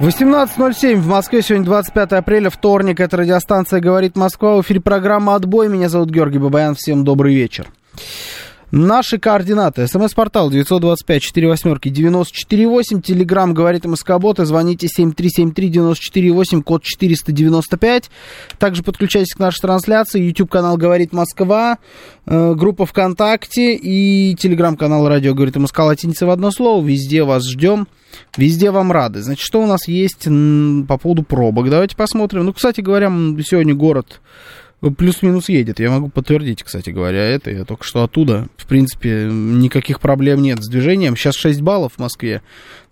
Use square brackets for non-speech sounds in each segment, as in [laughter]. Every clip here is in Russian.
18.07 в Москве, сегодня 25 апреля, вторник, это радиостанция «Говорит Москва», в эфире программа «Отбой», меня зовут Георгий Бабаян, всем добрый вечер. Наши координаты. СМС-портал 925-48-94-8. Телеграмм говорит МСК-боты. Звоните 7373-94-8, код 495. Также подключайтесь к нашей трансляции. YouTube-канал «Говорит Москва», э, группа ВКонтакте и телеграм-канал «Радио говорит МСК» латиница в одно слово. Везде вас ждем. Везде вам рады. Значит, что у нас есть по поводу пробок? Давайте посмотрим. Ну, кстати говоря, сегодня город плюс-минус едет. Я могу подтвердить, кстати говоря, это. Я только что оттуда. В принципе, никаких проблем нет с движением. Сейчас 6 баллов в Москве.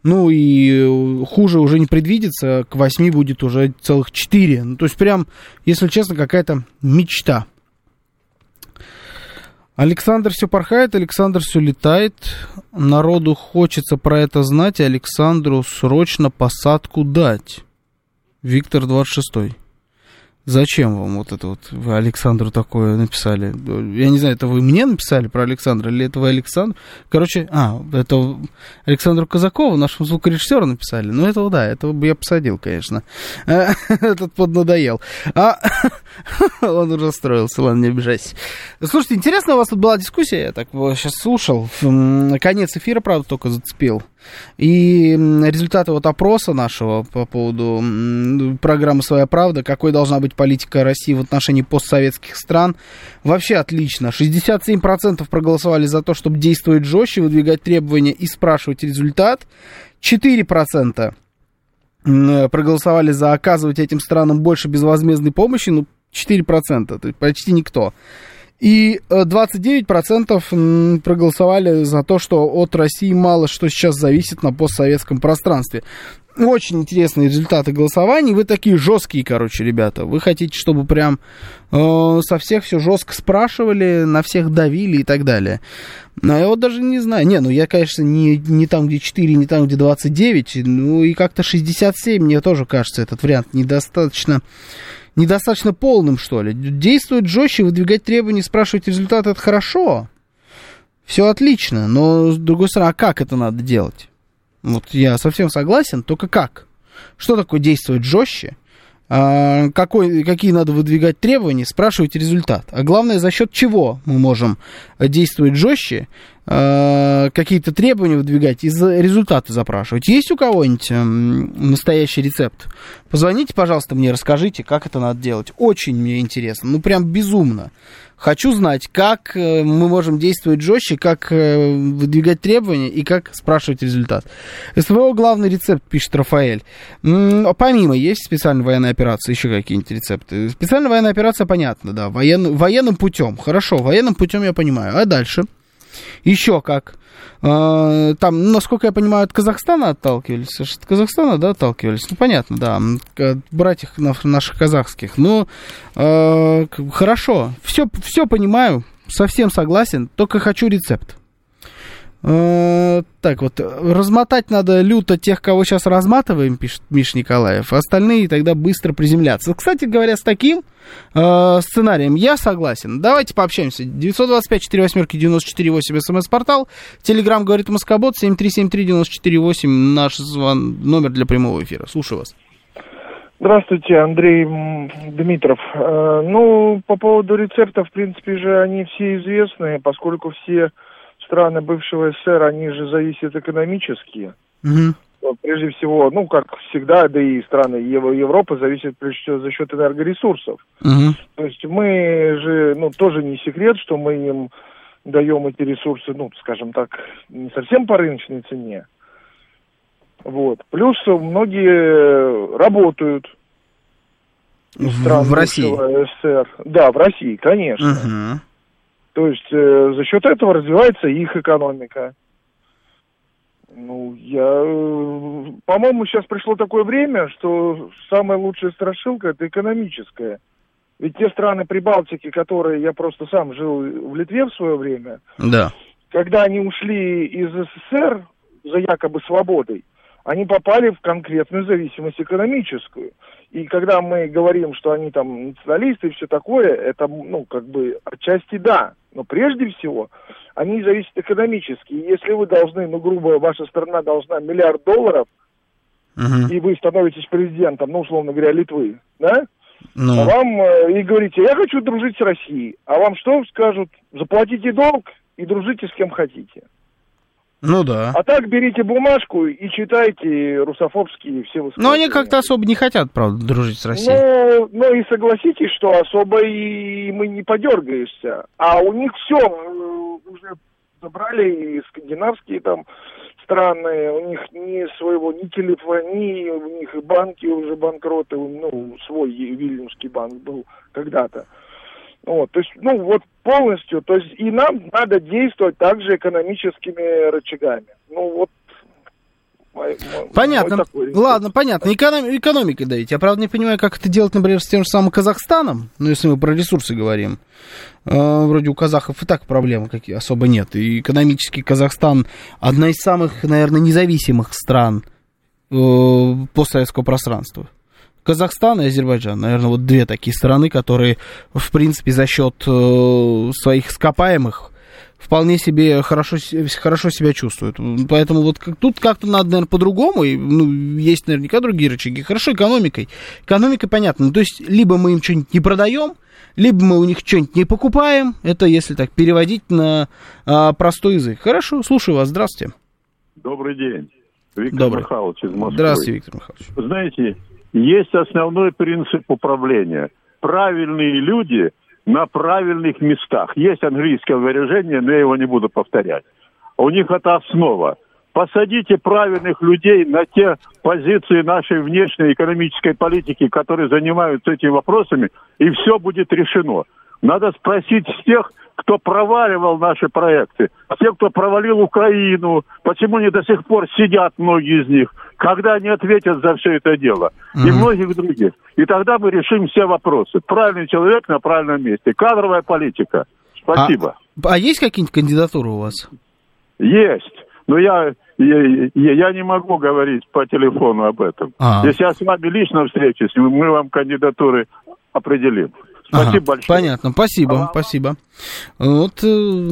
Ну и хуже уже не предвидится. К 8 будет уже целых 4. Ну, то есть прям, если честно, какая-то мечта. Александр все порхает, Александр все летает. Народу хочется про это знать, и Александру срочно посадку дать. Виктор 26. Зачем вам вот это вот, вы Александру такое написали? Я не знаю, это вы мне написали про Александра, или это вы Александр? Короче, а, это Александру Казакову, нашему звукорежиссеру написали. Ну, этого да, этого бы я посадил, конечно. [laughs] Этот поднадоел. А [laughs] он уже расстроился, ладно, не обижайся. Слушайте, интересно, у вас тут была дискуссия, я так сейчас слушал. Конец эфира, правда, только зацепил. И результаты вот опроса нашего по поводу программы «Своя правда», какой должна быть политика России в отношении постсоветских стран, вообще отлично. 67% проголосовали за то, чтобы действовать жестче, выдвигать требования и спрашивать результат. 4% проголосовали за оказывать этим странам больше безвозмездной помощи, ну, 4%, то есть почти никто. И 29% э, проголосовали за то, что от России мало что сейчас зависит на постсоветском пространстве. Очень интересные результаты голосований. Вы такие жесткие, короче, ребята. Вы хотите, чтобы прям э, со всех все жестко спрашивали, на всех давили и так далее. Но я вот даже не знаю. Не, ну я, конечно, не, не там, где 4, не там, где 29. Ну и как-то 67, мне тоже кажется, этот вариант недостаточно недостаточно полным, что ли. Действовать жестче, выдвигать требования, спрашивать результаты, это хорошо. Все отлично, но, с другой стороны, а как это надо делать? Вот я совсем согласен, только как? Что такое действовать жестче? А, какой, какие надо выдвигать требования, спрашивать результат. А главное, за счет чего мы можем действовать жестче, а, какие-то требования выдвигать и результаты запрашивать. Есть у кого-нибудь настоящий рецепт? Позвоните, пожалуйста, мне, расскажите, как это надо делать. Очень мне интересно, ну прям безумно. Хочу знать, как э, мы можем действовать жестче, как э, выдвигать требования и как спрашивать результат. СВО главный рецепт, пишет Рафаэль. Помимо, есть специальная военная операция, еще какие-нибудь рецепты. Специальная военная операция, понятно, да, воен, военным путем. Хорошо, военным путем я понимаю. А дальше? Еще как? А, там, насколько я понимаю, от Казахстана отталкивались. От Казахстана, да, отталкивались. Ну, понятно, да. Братьев наших казахских. Ну, э, хорошо. Все, все понимаю, совсем согласен, только хочу рецепт. Э, так вот, размотать надо люто тех, кого сейчас разматываем, пишет Миш Николаев, остальные тогда быстро приземляться. Кстати говоря, с таким э, сценарием я согласен. Давайте пообщаемся. 925-48-94-8 смс-портал, телеграмм говорит Москобот, 7373-94-8 наш звон, номер для прямого эфира. Слушаю вас. Здравствуйте, Андрей Дмитров. Э, ну, по поводу рецептов, в принципе же, они все известны, поскольку все страны бывшего СССР, они же зависят экономически. Угу. Прежде всего, ну, как всегда, да и страны Европы зависят прежде всего за счет энергоресурсов. Угу. То есть мы же, ну, тоже не секрет, что мы им даем эти ресурсы, ну, скажем так, не совсем по рыночной цене. Вот. Плюс многие работают в, в России. СССР. Да, в России, конечно. Угу. То есть э, за счет этого развивается их экономика. Ну, я... э, По-моему, сейчас пришло такое время, что самая лучшая страшилка – это экономическая. Ведь те страны Прибалтики, которые я просто сам жил в Литве в свое время, Да. когда они ушли из СССР за якобы свободой, они попали в конкретную зависимость экономическую. И когда мы говорим, что они там националисты и все такое, это, ну, как бы, отчасти да. Но прежде всего, они зависят экономически. И если вы должны, ну, грубо, ваша страна должна миллиард долларов, Мгм. и вы становитесь президентом, ну, условно говоря, Литвы, да? Ну, А вам э, и говорите, я хочу дружить с Россией. А вам что скажут? Заплатите долг и дружите с кем хотите. Ну да. А так берите бумажку и читайте русофобские все высказывания. Но они как-то особо не хотят, правда, дружить с Россией. Ну, ну и согласитесь, что особо и мы не подергаешься. А у них все уже забрали и скандинавские там страны, у них ни своего, ни телефонии, у них и банки уже банкроты, ну, свой Вильнюсский банк был когда-то. Вот, то есть, ну, вот полностью, то есть и нам надо действовать также экономическими рычагами. Ну, вот Понятно. такой- Ладно, понятно. Эконом- экономикой давить. Я, правда, не понимаю, как это делать, например, с тем же самым Казахстаном. Ну, если мы про ресурсы говорим. Э, вроде у казахов и так проблем какие особо нет. И экономически Казахстан одна из самых, наверное, независимых стран э, постсоветского пространства. Казахстан и Азербайджан, наверное, вот две такие страны, которые, в принципе, за счет э, своих ископаемых вполне себе хорошо, хорошо себя чувствуют. Поэтому вот как- тут как-то надо, наверное, по-другому. И, ну, есть наверняка другие рычаги. Хорошо экономикой. Экономикой понятно. Ну, то есть, либо мы им что-нибудь не продаем, либо мы у них что-нибудь не покупаем. Это если так переводить на а, простой язык. Хорошо, слушаю вас. Здравствуйте. Добрый день. Виктор Добрый. Михайлович из Москвы. Здравствуйте, Виктор Михайлович. Знаете, есть основной принцип управления. Правильные люди на правильных местах. Есть английское выражение, но я его не буду повторять. У них это основа. Посадите правильных людей на те позиции нашей внешней экономической политики, которые занимаются этими вопросами, и все будет решено. Надо спросить с тех, кто проваливал наши проекты, с тех, кто провалил Украину, почему они до сих пор сидят, многие из них, когда они ответят за все это дело, и Мгм. многих других. И тогда мы решим все вопросы. Правильный человек на правильном месте. Кадровая политика. Спасибо. А, а есть какие-нибудь кандидатуры у вас? Есть. Но я, я, я- я не могу говорить по телефону об этом. А. Если я с вами лично встречусь, мы вам кандидатуры определим. Спасибо Ага, большое. Понятно, спасибо, спасибо. Вот э,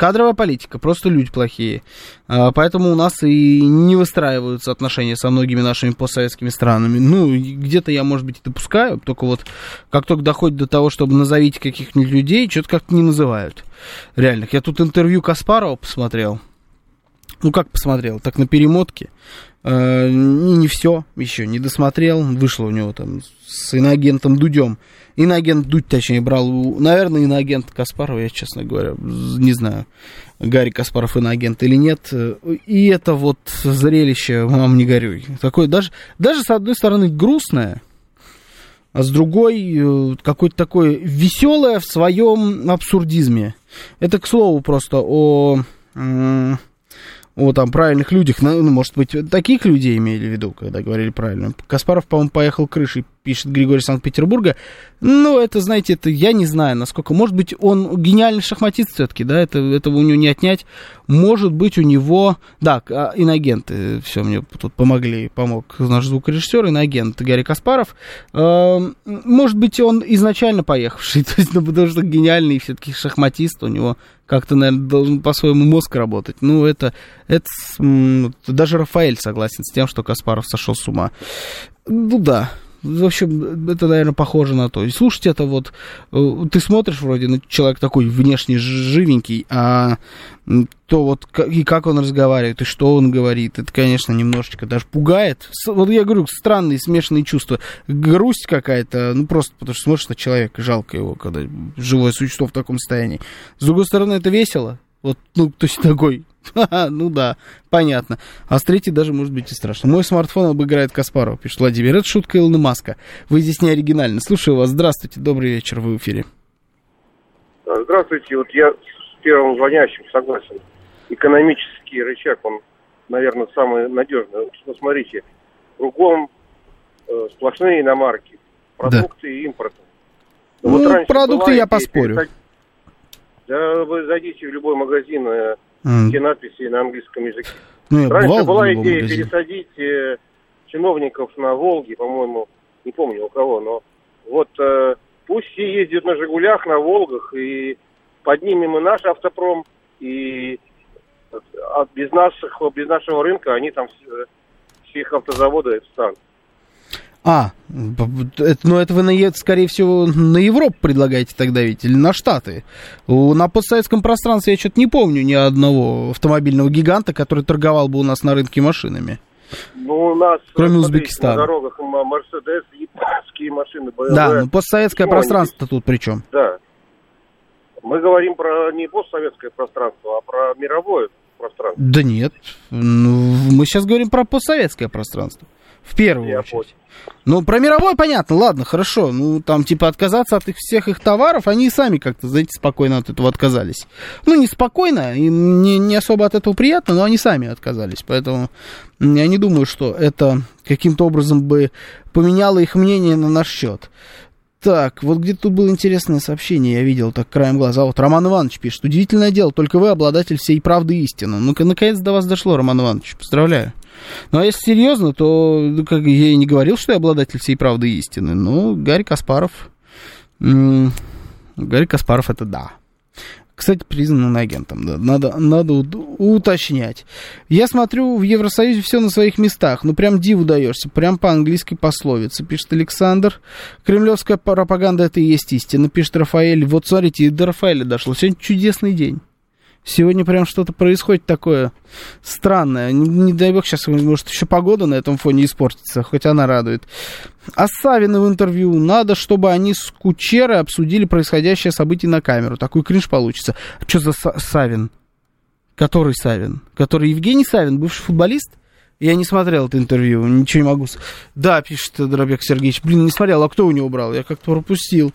кадровая политика, просто люди плохие. А, Поэтому у нас и не выстраиваются отношения со многими нашими постсоветскими странами. Ну, где-то я, может быть, и допускаю, только вот как только доходит до того, чтобы назовите каких-нибудь людей, что-то как-то не называют реальных. Я тут интервью Каспарова посмотрел. Ну, как посмотрел, так на перемотке. Э, не, все еще, не досмотрел. Вышло у него там с иноагентом Дудем. Иноагент Дудь, точнее, брал, наверное, иноагент Каспарова, я, честно говоря, не знаю, Гарри Каспаров иноагент или нет. И это вот зрелище, мам, не горюй. Такое даже, даже с одной стороны грустное, а с другой э, какое-то такое веселое в своем абсурдизме. Это, к слову, просто о, о там правильных людях, ну, может быть, таких людей имели в виду, когда говорили правильно. Каспаров, по-моему, поехал крышей, пишет Григорий Санкт-Петербурга. Ну, это, знаете, это я не знаю, насколько, может быть, он гениальный шахматист все-таки, да, это, этого у него не отнять. Может быть, у него, да, а, инагенты, все, мне тут помогли, помог наш звукорежиссер, инагент Гарри Каспаров. Эм, Может быть, он изначально поехавший, [laughs] то есть, ну, потому что гениальный все-таки шахматист, у него как-то, наверное, должен по-своему мозг работать. Ну, это, это даже Рафаэль согласен с тем, что Каспаров сошел с ума. Ну да. В общем, это, наверное, похоже на то. И слушать это вот, э, ты смотришь вроде на человек такой внешне живенький, а то вот и как он разговаривает, и что он говорит, это, конечно, немножечко даже пугает. Вот я говорю, странные смешанные чувства. Грусть какая-то, ну просто потому что смотришь на человека, жалко его, когда живое существо в таком состоянии. С другой стороны, это весело. Вот, ну, то есть такой, «Ха-ха, [laughs] ну да, понятно. А с третьей даже может быть и страшно. Мой смартфон обыграет Каспарова, пишет Владимир. Это шутка Илона Маска. Вы здесь не оригинальны. Слушаю вас. Здравствуйте, добрый вечер, вы в эфире. Здравствуйте, вот я с первым звонящим согласен. Экономический рычаг, он наверное, самое надежное. Посмотрите, кругом э, сплошные иномарки, продукты и импорт. Ну, вот продукты я поспорю. Пересад... Да вы зайдите в любой магазин, э, mm. те надписи на английском языке. Ну, раньше была идея магазин. пересадить э, чиновников на Волге, по-моему, не помню у кого, но вот э, пусть все ездят на Жигулях, на Волгах, и поднимем и наш автопром, и от, без, наших, без нашего рынка они там все, все их автозаводы встанут. А, это, ну это вы, на, скорее всего, на Европу предлагаете тогда ведь, или на Штаты? На постсоветском пространстве я что-то не помню ни одного автомобильного гиганта, который торговал бы у нас на рынке машинами. Ну, у нас, Кроме Узбекистана. на дорогах Мерседес, японские машины, BMW. Да, ну постсоветское пространство тут при чем? Да. Мы говорим про не постсоветское пространство, а про мировое пространство. Да нет, ну, мы сейчас говорим про постсоветское пространство. В первую Я очередь. Понял. Ну, про мировой понятно, ладно, хорошо. Ну, там, типа, отказаться от их, всех их товаров, они сами как-то, знаете, спокойно от этого отказались. Ну, не спокойно, и не, не особо от этого приятно, но они сами отказались. Поэтому я не думаю, что это каким-то образом бы поменяло их мнение на наш счет. Так, вот где-то тут было интересное сообщение, я видел так краем глаза. Вот Роман Иванович пишет, удивительное дело, только вы обладатель всей правды и истины. Ну-ка, наконец до вас дошло, Роман Иванович, поздравляю. Ну, а если серьезно, то ну, как, я и не говорил, что я обладатель всей правды и истины. Ну, Гарри Каспаров... Гарри Каспаров это да. Кстати, признан агентом, да. Надо, надо уточнять. Я смотрю, в Евросоюзе все на своих местах. Ну, прям диву даешься. Прям по английской пословице, пишет Александр. Кремлевская пропаганда это и есть истина, пишет Рафаэль. Вот смотрите, и до Рафаэля дошло. Сегодня чудесный день. Сегодня прям что-то происходит такое странное. Не, не дай бог, сейчас, может, еще погода на этом фоне испортится, хоть она радует. А Савина в интервью. Надо, чтобы они с Кучерой обсудили происходящее событие на камеру. Такой кринж получится. Что за Савин? Который Савин? Который Евгений Савин, бывший футболист? Я не смотрел это интервью, ничего не могу... Да, пишет Дробек Сергеевич. Блин, не смотрел, а кто у него брал? Я как-то пропустил.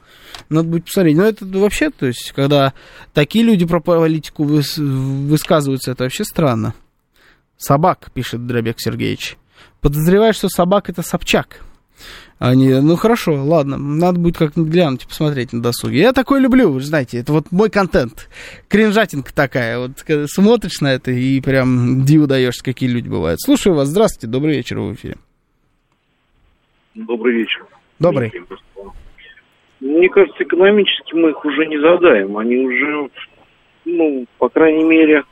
Надо будет посмотреть. Но это вообще, то есть, когда такие люди про политику выс... высказываются, это вообще странно. Собак, пишет Дробек Сергеевич. Подозреваю, что собак это Собчак. Они, ну хорошо, ладно, надо будет как-нибудь глянуть, посмотреть на досуге. Я такой люблю, вы знаете, это вот мой контент. Кринжатинка такая, вот когда смотришь на это и прям диву даешь, какие люди бывают. Слушаю вас, здравствуйте, добрый вечер в эфире. Добрый вечер. Добрый. Мне кажется, экономически мы их уже не задаем. Они уже, ну, по крайней мере,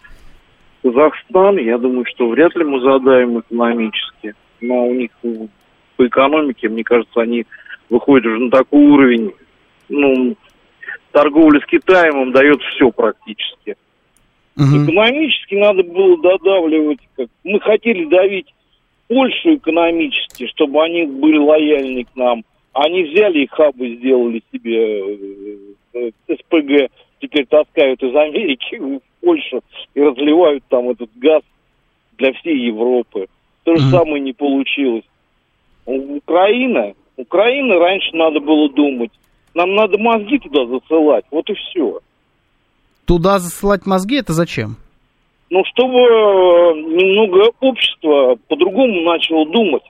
Казахстан, я думаю, что вряд ли мы задаем экономически. Но у них по экономике, мне кажется, они выходят уже на такой уровень, ну, торговля с Китаем им дает все практически. Угу. Экономически надо было додавливать, как мы хотели давить Польшу экономически, чтобы они были лояльны к нам. Они взяли и хабы сделали себе э, э, СПГ, теперь таскают из Америки в Польшу и разливают там этот газ для всей Европы. То же mm самое не получилось. Украина, Украина раньше надо было думать. Нам надо мозги туда засылать, вот и все. Туда засылать мозги, это зачем? Ну, чтобы э, немного общество по-другому начало думать.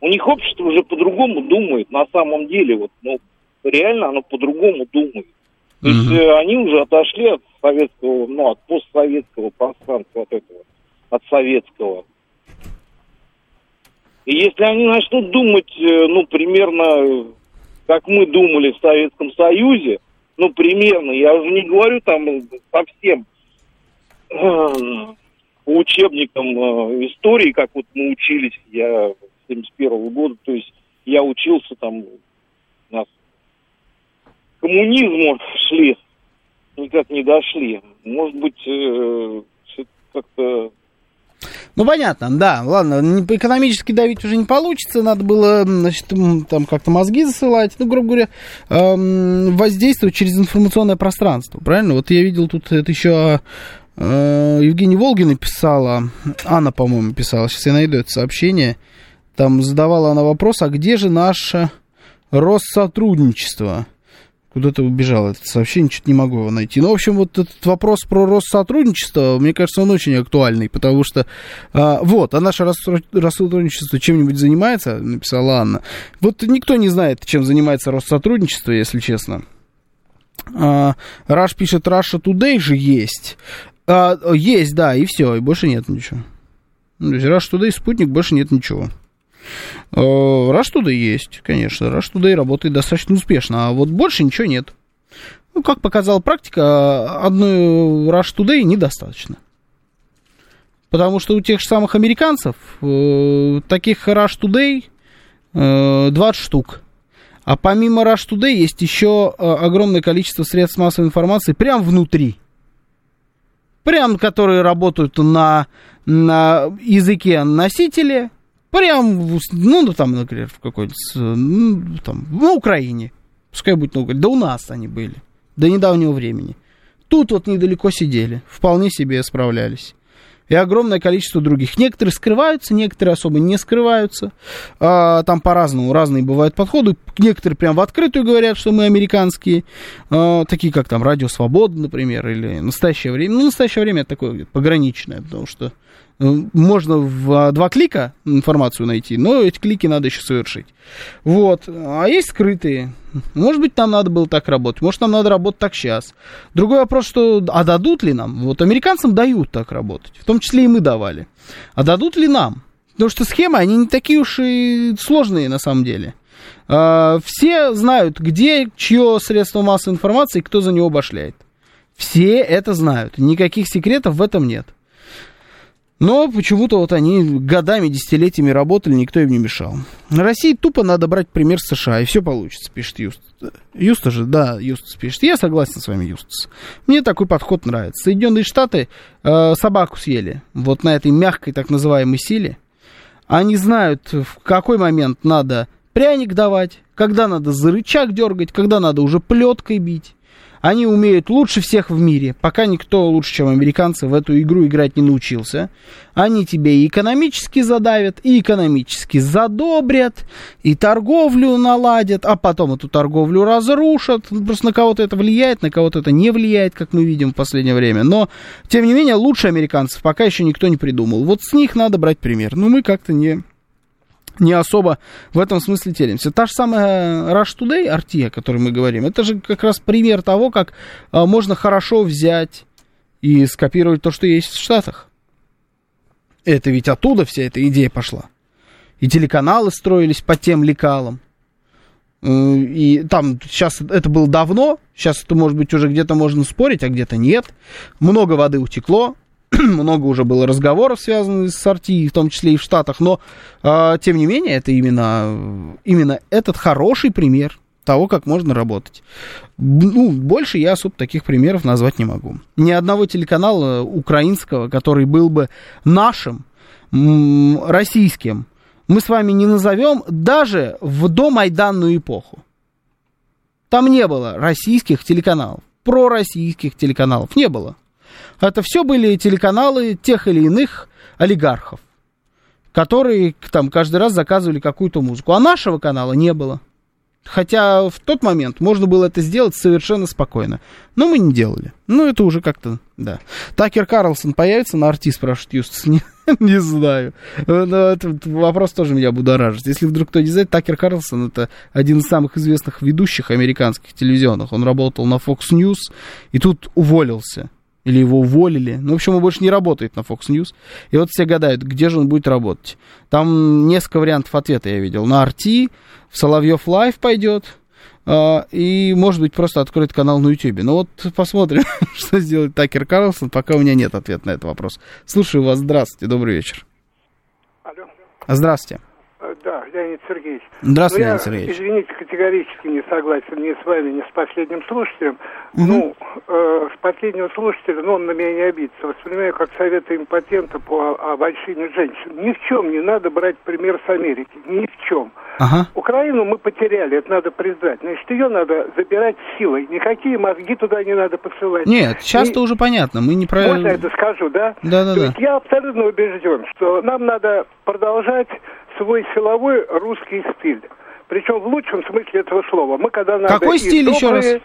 У них общество уже по-другому думает, на самом деле, вот, ну, реально оно по-другому думает. То есть mm они уже отошли от советского, ну, от постсоветского пространства, от этого, от советского. И если они начнут думать, э, ну, примерно, как мы думали в Советском Союзе, ну, примерно, я уже не говорю там совсем э, по учебникам э, истории, как вот мы учились, я 71 -го года, то есть я учился там, у нас к коммунизму шли, никак не дошли. Может быть, э, как-то ну, понятно, да, ладно, экономически давить уже не получится, надо было, значит, там как-то мозги засылать, ну, грубо говоря, эм, воздействовать через информационное пространство, правильно? Вот я видел тут это еще э, Евгения Волгина писала, Анна, по-моему, писала, сейчас я найду это сообщение, там задавала она вопрос, а где же наше Россотрудничество? Куда-то убежал это сообщение, что-то не могу его найти. Ну, в общем, вот этот вопрос про Россотрудничество, мне кажется, он очень актуальный, потому что, а, вот, а наше Россотрудничество чем-нибудь занимается, написала Анна. Вот никто не знает, чем занимается Россотрудничество, если честно. А, Раш пишет, Раша Today же есть. А, есть, да, и все, и больше нет ничего. Ну, то есть Rush Today, спутник, больше нет ничего. Rush Today есть, конечно. Rush Today работает достаточно успешно, а вот больше ничего нет. Ну, как показала практика, одной Rush Today недостаточно. Потому что у тех же самых американцев э, таких Rush Today э, 20 штук. А помимо Rush Today есть еще э, огромное количество средств массовой информации прямо внутри. Прям, которые работают на на языке носителя, прям, ну, там, например, в какой-то, ну, там, на Украине, пускай будет на Украине, да у нас они были, до недавнего времени. Тут вот недалеко сидели, вполне себе справлялись и огромное количество других. Некоторые скрываются, некоторые особо не скрываются. А, там по-разному, разные бывают подходы. Некоторые прям в открытую говорят, что мы американские, а, такие как там Радио Свобода, например, или Настоящее время. Ну, Настоящее время это такое пограничное, потому что можно в два клика информацию найти, но эти клики надо еще совершить. Вот. А есть скрытые. Может быть, нам надо было так работать, может, нам надо работать так сейчас. Другой вопрос, что, а дадут ли нам? Вот американцам дают так работать, в том числе и мы давали. А дадут ли нам? Потому что схемы, они не такие уж и сложные на самом деле. А, все знают, где чье средство массовой информации, кто за него башляет. Все это знают. Никаких секретов в этом нет. Но почему-то вот они годами, десятилетиями работали, никто им не мешал. России тупо надо брать пример США, и все получится, пишет Юст. Юста же, да, Юстас пишет. Я согласен с вами, Юстас. Мне такой подход нравится. Соединенные Штаты э, собаку съели вот на этой мягкой так называемой силе. Они знают, в какой момент надо пряник давать, когда надо за рычаг дергать, когда надо уже плеткой бить. Они умеют лучше всех в мире, пока никто лучше, чем американцы, в эту игру играть не научился. Они тебе и экономически задавят, и экономически задобрят, и торговлю наладят, а потом эту торговлю разрушат. Просто на кого-то это влияет, на кого-то это не влияет, как мы видим в последнее время. Но, тем не менее, лучше американцев пока еще никто не придумал. Вот с них надо брать пример. Но мы как-то не не особо в этом смысле телимся. Та же самая Rush Today, RT, о которой мы говорим, это же как раз пример того, как а, можно хорошо взять и скопировать то, что есть в Штатах. Это ведь оттуда вся эта идея пошла. И телеканалы строились по тем лекалам. Э, и там сейчас это было давно, сейчас это, может быть, уже где-то можно спорить, а где-то нет. Много воды утекло, [clears throat] много уже было разговоров, связанных с Арти, в том числе и в Штатах, но, э, тем не менее, это именно, именно этот хороший пример того, как можно работать. Ну, больше я особо таких примеров назвать не могу. Ни одного телеканала украинского, который был бы нашим, российским, мы с вами не назовем даже в домайданную эпоху. Там не было российских телеканалов, пророссийских телеканалов не было. Это все были телеканалы тех или иных олигархов, которые там каждый раз заказывали какую-то музыку. А нашего канала не было. Хотя в тот момент можно было это сделать совершенно спокойно. Но мы не делали. Ну, это уже как-то, да. Такер Карлсон появится на артист, спрашивает Юстас. Не, [laughs] не знаю. Но этот вопрос тоже меня будоражит. Если вдруг кто не знает, Такер Карлсон это один из самых известных ведущих американских телевизионных. Он работал на Fox News и тут уволился или его уволили. Ну, в общем, он больше не работает на Fox News. И вот все гадают, где же он будет работать. Там несколько вариантов ответа я видел. На RT, в Соловьев Лайв пойдет, Uh, и, может быть, просто откроет канал на YouTube. Ну вот посмотрим, [laughs] что сделает Такер Карлсон, пока у меня нет ответа на этот вопрос. Слушаю вас, здравствуйте, добрый вечер. Алло. Здравствуйте. Да, Леонид Сергеевич. Здравствуйте, ну, Леонид Сергеевич. Извините, категорически не согласен ни с вами, ни с последним слушателем. Угу. Ну, э, с последнего слушателя, ну, он на меня не обидится. Воспринимаю как советы импотента по обольщению женщин. Ни в чем не надо брать пример с Америки. Ни в чем. Ага. Украину мы потеряли, это надо признать. Значит, ее надо забирать силой. Никакие мозги туда не надо посылать. Нет, сейчас-то И... уже понятно. Мы не про... Можно это скажу, да? Да, да, То да. Есть я абсолютно убежден, что нам надо продолжать свой силовой русский стиль. Причем в лучшем смысле этого слова. Мы когда надо Какой стиль добрые... еще раз?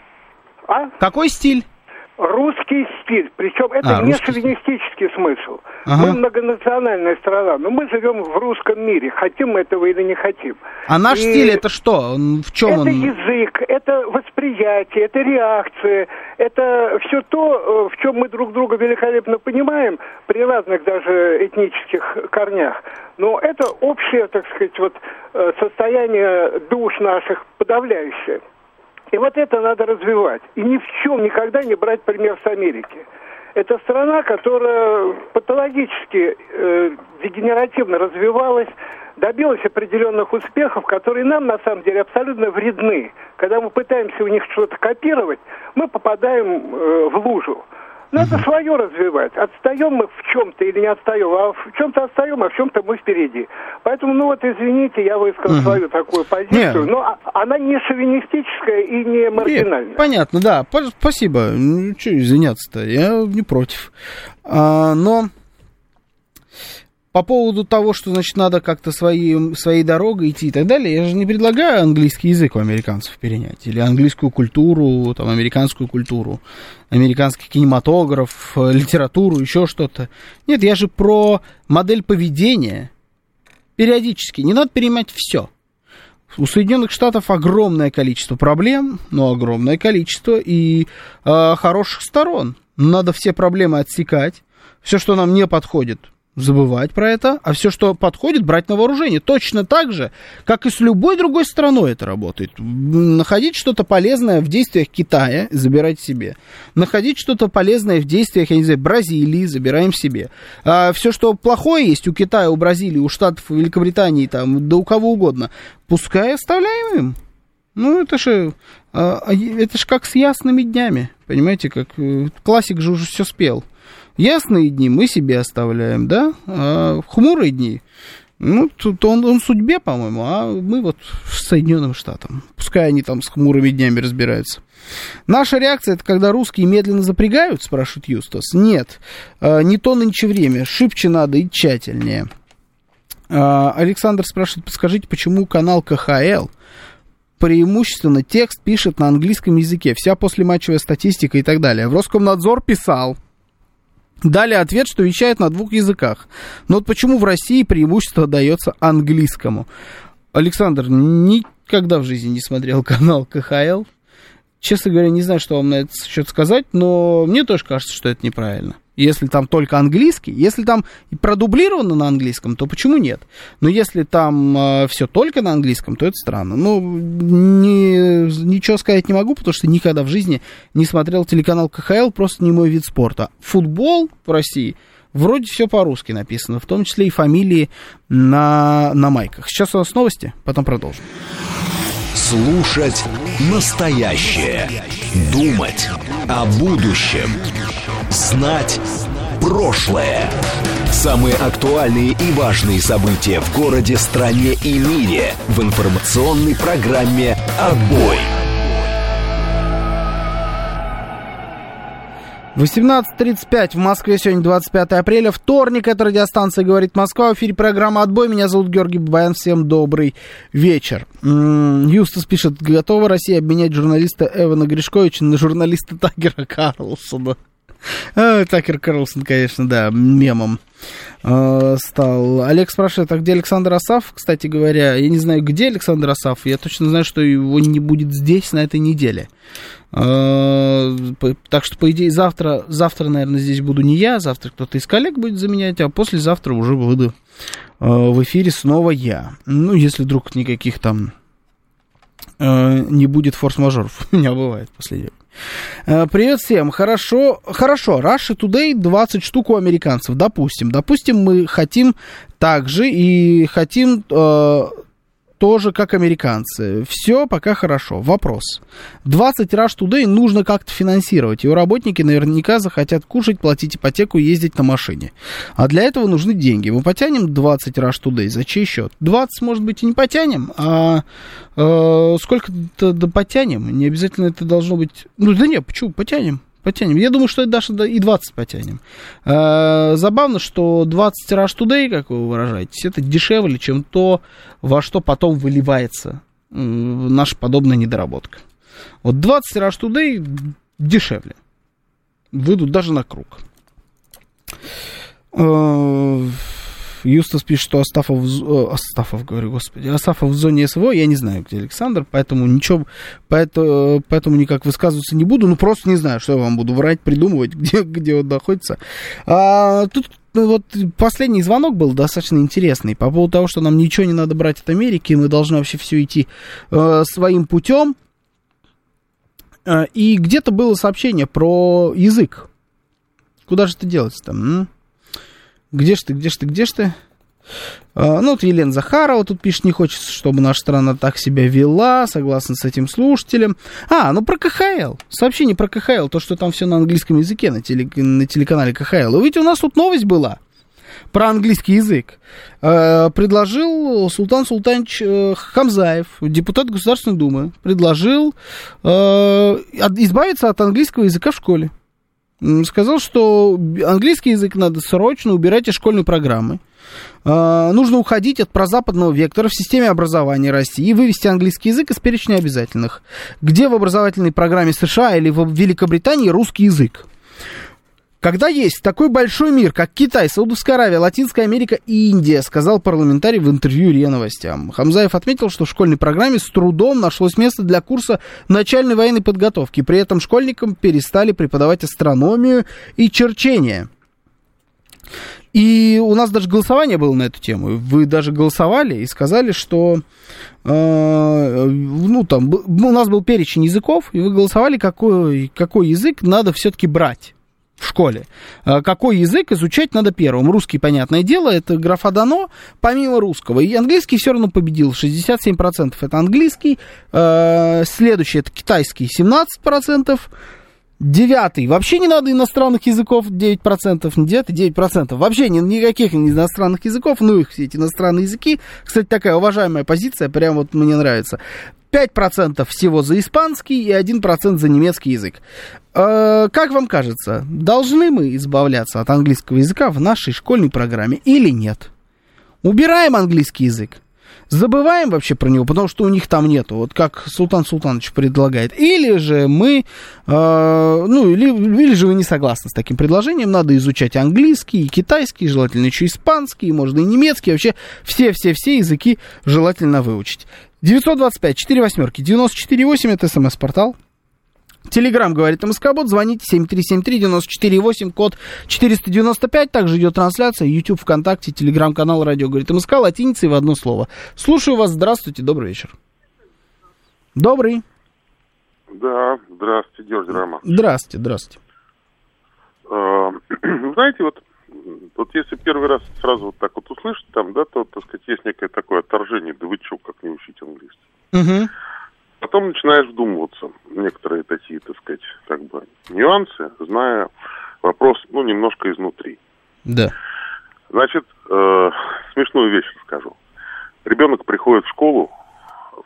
А? Какой стиль? Русский стиль. Причем это а, не шовинистический смысл. Ага. Мы многонациональная страна, но мы живем в русском мире, хотим мы этого или не хотим. А наш И стиль это что? В чем это он? язык, это восприятие, это реакция, это все то, э, в чем мы друг друга великолепно понимаем при разных даже этнических корнях. Но это общее, так сказать, вот э, состояние душ наших подавляющее. И вот это надо развивать. И ни в чем никогда не брать пример с Америки. Это страна, которая патологически, э, дегенеративно развивалась, добилась определенных успехов, которые нам на самом деле абсолютно вредны. Когда мы пытаемся у них что-то копировать, мы попадаем э, в лужу. Надо угу. свое развивать. Отстаем мы в чем-то или не отстаем, а в чем-то отстаем, а в чем-то мы впереди. Поэтому, ну вот, извините, я высказал угу. свою такую позицию, Нет. но а, она не шовинистическая и не маргинальная. Нет, понятно, да. Спасибо. Ну, что извиняться-то? Я не против. А, но по поводу того, что, значит, надо как-то свои, своей дорогой идти и так далее, я же не предлагаю английский язык у американцев перенять, или английскую культуру, там, американскую культуру, американский кинематограф, э, литературу, еще что-то. Нет, я же про модель поведения периодически. Не надо перенимать все. У Соединенных Штатов огромное количество проблем, но огромное количество и э, хороших сторон. Надо все проблемы отсекать. Все, что нам не подходит, забывать про это, а все, что подходит, брать на вооружение. Точно так же, как и с любой другой страной это работает. Находить что-то полезное в действиях Китая, забирать себе. Находить что-то полезное в действиях, я не знаю, Бразилии, забираем себе. А все, что плохое есть у Китая, у Бразилии, у Штатов, у Великобритании, там, да у кого угодно, пускай оставляем им. Ну, это же, а, а, это же как с ясными днями, понимаете, как э, классик же уже все спел. Ясные дни мы себе оставляем, да, а хмурые дни, ну, тут он, он судьбе, по-моему, а мы вот с Соединенным Штатом. Пускай они там с хмурыми днями разбираются. Наша реакция это когда русские медленно запрягают, спрашивает Юстас. Нет, а, не то нынче время, шибче надо и тщательнее. А, Александр спрашивает, подскажите, почему канал КХЛ преимущественно текст пишет на английском языке, вся послематчевая статистика и так далее. В Роскомнадзор писал, Дали ответ, что вещает на двух языках. Но вот почему в России преимущество дается английскому? Александр, никогда в жизни не смотрел канал КХЛ. Честно говоря, не знаю, что вам на этот счет сказать, но мне тоже кажется, что это неправильно. Если там только английский, если там продублировано на английском, то почему нет? Но если там э, все только на английском, то это странно. Ну, не, ничего сказать не могу, потому что никогда в жизни не смотрел телеканал КХЛ, просто не мой вид спорта. Футбол в России вроде все по-русски написано, в том числе и фамилии на, на майках. Сейчас у нас новости, потом продолжим. Слушать настоящее. Думать о будущем. Знать прошлое. Самые актуальные и важные события в городе, стране и мире в информационной программе «Отбой». 18.35 в Москве, сегодня 25 апреля, вторник, это радиостанция «Говорит Москва», в эфире программа «Отбой», меня зовут Георгий Бабаян, всем добрый вечер. Юстас пишет, готова Россия обменять журналиста Эвана Гришковича на журналиста Тагера Карлсона. А, Такер Карлсон, конечно, да, мемом э, стал. Олег спрашивает, а где Александр Асав? Кстати говоря, я не знаю, где Александр Асав. Я точно знаю, что его не будет здесь на этой неделе. Э, так что, по идее, завтра, завтра, наверное, здесь буду не я, завтра кто-то из коллег будет заменять, а послезавтра уже буду э, в эфире снова я. Ну, если вдруг никаких там э, не будет форс-мажоров. [laughs] У меня бывает последнее Э, привет всем. Хорошо, хорошо. Russia Today 20 штук у американцев, допустим. Допустим, мы хотим также и хотим э, тоже как американцы. Все пока хорошо. Вопрос. 20 Rush Today нужно как-то финансировать. Его работники наверняка захотят кушать, платить ипотеку и ездить на машине. А для этого нужны деньги. Мы потянем 20 Rush Today. За чей счет? 20, может быть, и не потянем, а э, сколько-то да потянем. Не обязательно это должно быть... Ну, да нет, почему? Потянем. Потянем. Я думаю, что даже и 20 потянем. Э, забавно, что 20 тираж today, как вы выражаетесь, это дешевле, чем то, во что потом выливается наша подобная недоработка. Вот 20 Rush Today дешевле. Выйдут даже на круг. Э, Юстас пишет, что Астафов, э, Астафов, говорю, господи, Астафов в зоне СВО, я не знаю, где Александр, поэтому ничего, поэтому, поэтому никак высказываться не буду, ну просто не знаю, что я вам буду врать, придумывать, [laughs] где, где он находится. А, тут ну, вот последний звонок был достаточно интересный по поводу того, что нам ничего не надо брать от Америки, мы должны вообще все идти э, своим путем. Э, и где-то было сообщение про язык. Куда же это делать там? Где ж ты, где ж ты, где ж ты? А, ну, вот Елена Захарова тут пишет, не хочется, чтобы наша страна так себя вела, согласно с этим слушателем. А, ну про КХЛ. Сообщение про КХЛ, то, что там все на английском языке, на, теле, на телеканале КХЛ. И у нас тут новость была про английский язык. Э, предложил Султан Султанович э, Хамзаев, депутат Государственной Думы, предложил э, избавиться от английского языка в школе сказал, что английский язык надо срочно убирать из школьной программы. Uh, нужно уходить от прозападного вектора в системе образования России и вывести английский язык из перечня обязательных. Где в образовательной программе США или в Великобритании русский язык? Когда есть такой большой мир, как Китай, Саудовская Аравия, Латинская Америка и Индия, сказал парламентарий в интервью РИА Новостям. Хамзаев отметил, что в школьной программе с трудом нашлось место для курса начальной военной подготовки. При этом школьникам перестали преподавать астрономию и черчение. И у нас даже голосование было на эту тему. Вы даже голосовали и сказали, что э, ну, там, у нас был перечень языков, и вы голосовали, какой, какой язык надо все-таки брать в школе. А какой язык изучать надо первым? Русский, понятное дело, это графа дано, помимо русского. И английский все равно победил, 67% это английский, а, следующий это китайский, 17%, Девятый. Вообще не надо иностранных языков 9%. Не девятый, 9%. Вообще ни, никаких иностранных языков. Ну, их все эти иностранные языки. Кстати, такая уважаемая позиция. Прям вот мне нравится. 5% всего за испанский и 1% за немецкий язык. Э, как вам кажется, должны мы избавляться от английского языка в нашей школьной программе или нет? Убираем английский язык. Забываем вообще про него, потому что у них там нету, вот как Султан Султанович предлагает. Или же мы, э, ну, или, или же вы не согласны с таким предложением, надо изучать английский, китайский, желательно еще испанский, можно и немецкий, вообще все-все-все языки желательно выучить. 925 4 восьмерки 94,8 это смс-портал. Телеграм говорит МСК-бот, звоните 7373-94-8, код 495. Также идет трансляция, YouTube, ВКонтакте, Телеграм-канал Радио говорит МСК, латиницей в одно слово. Слушаю вас, здравствуйте, добрый вечер. Добрый. Да, здравствуйте, Георгий Роман. Здравствуйте, здравствуйте. А, [clears throat] знаете, вот вот если первый раз сразу вот так вот услышать там, да, то, так сказать, есть некое такое отторжение, да вы что, как не учить английский. Угу. Потом начинаешь вдумываться некоторые такие, так сказать, как бы нюансы, зная вопрос, ну, немножко изнутри. Да. Значит, э, смешную вещь скажу. Ребенок приходит в школу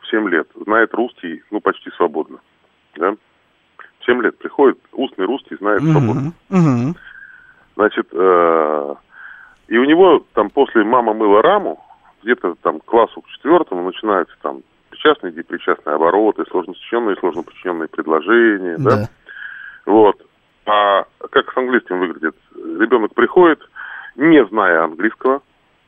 в 7 лет, знает русский, ну, почти свободно, да? В 7 лет приходит, устный русский знает угу. свободно. Угу. Значит, э, и у него там после «мама мыла раму», где-то там к классу к четвертому начинается там причастные, депричастные обороты, сложно сочиненные, сложно подчиненные предложения, да. да? Вот. А как с английским выглядит? Ребенок приходит, не зная английского,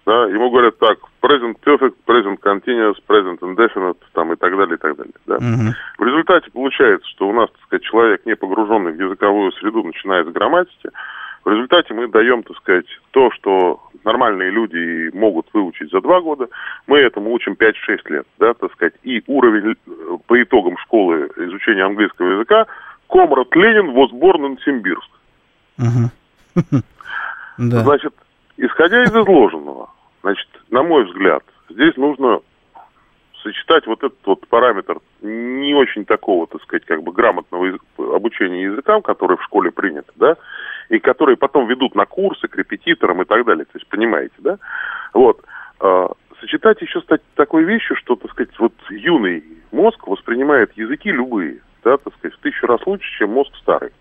да, ему говорят так, present perfect, present continuous, present indefinite, там и так далее, и так далее, да. Угу. В результате получается, что у нас, так сказать, человек, не погруженный в языковую среду, начинает с грамматики, в результате мы даем, так сказать, то, что нормальные люди могут выучить за два года, мы этому учим 5-6 лет, да, так сказать. И уровень э, по итогам школы изучения английского языка Комрад Ленин in Симбирск. [laughs] Значит, исходя из изложенного, значит, на мой взгляд, здесь нужно сочетать вот этот вот параметр не очень такого, так сказать, как бы грамотного обучения языкам, который в школе принят, да, и которые потом ведут на курсы к репетиторам и так далее. То есть, понимаете, да? Вот. А, сочетать еще стать такой вещью, что, так сказать, вот юный мозг воспринимает языки любые, да, так сказать, в тысячу раз лучше, чем мозг старый.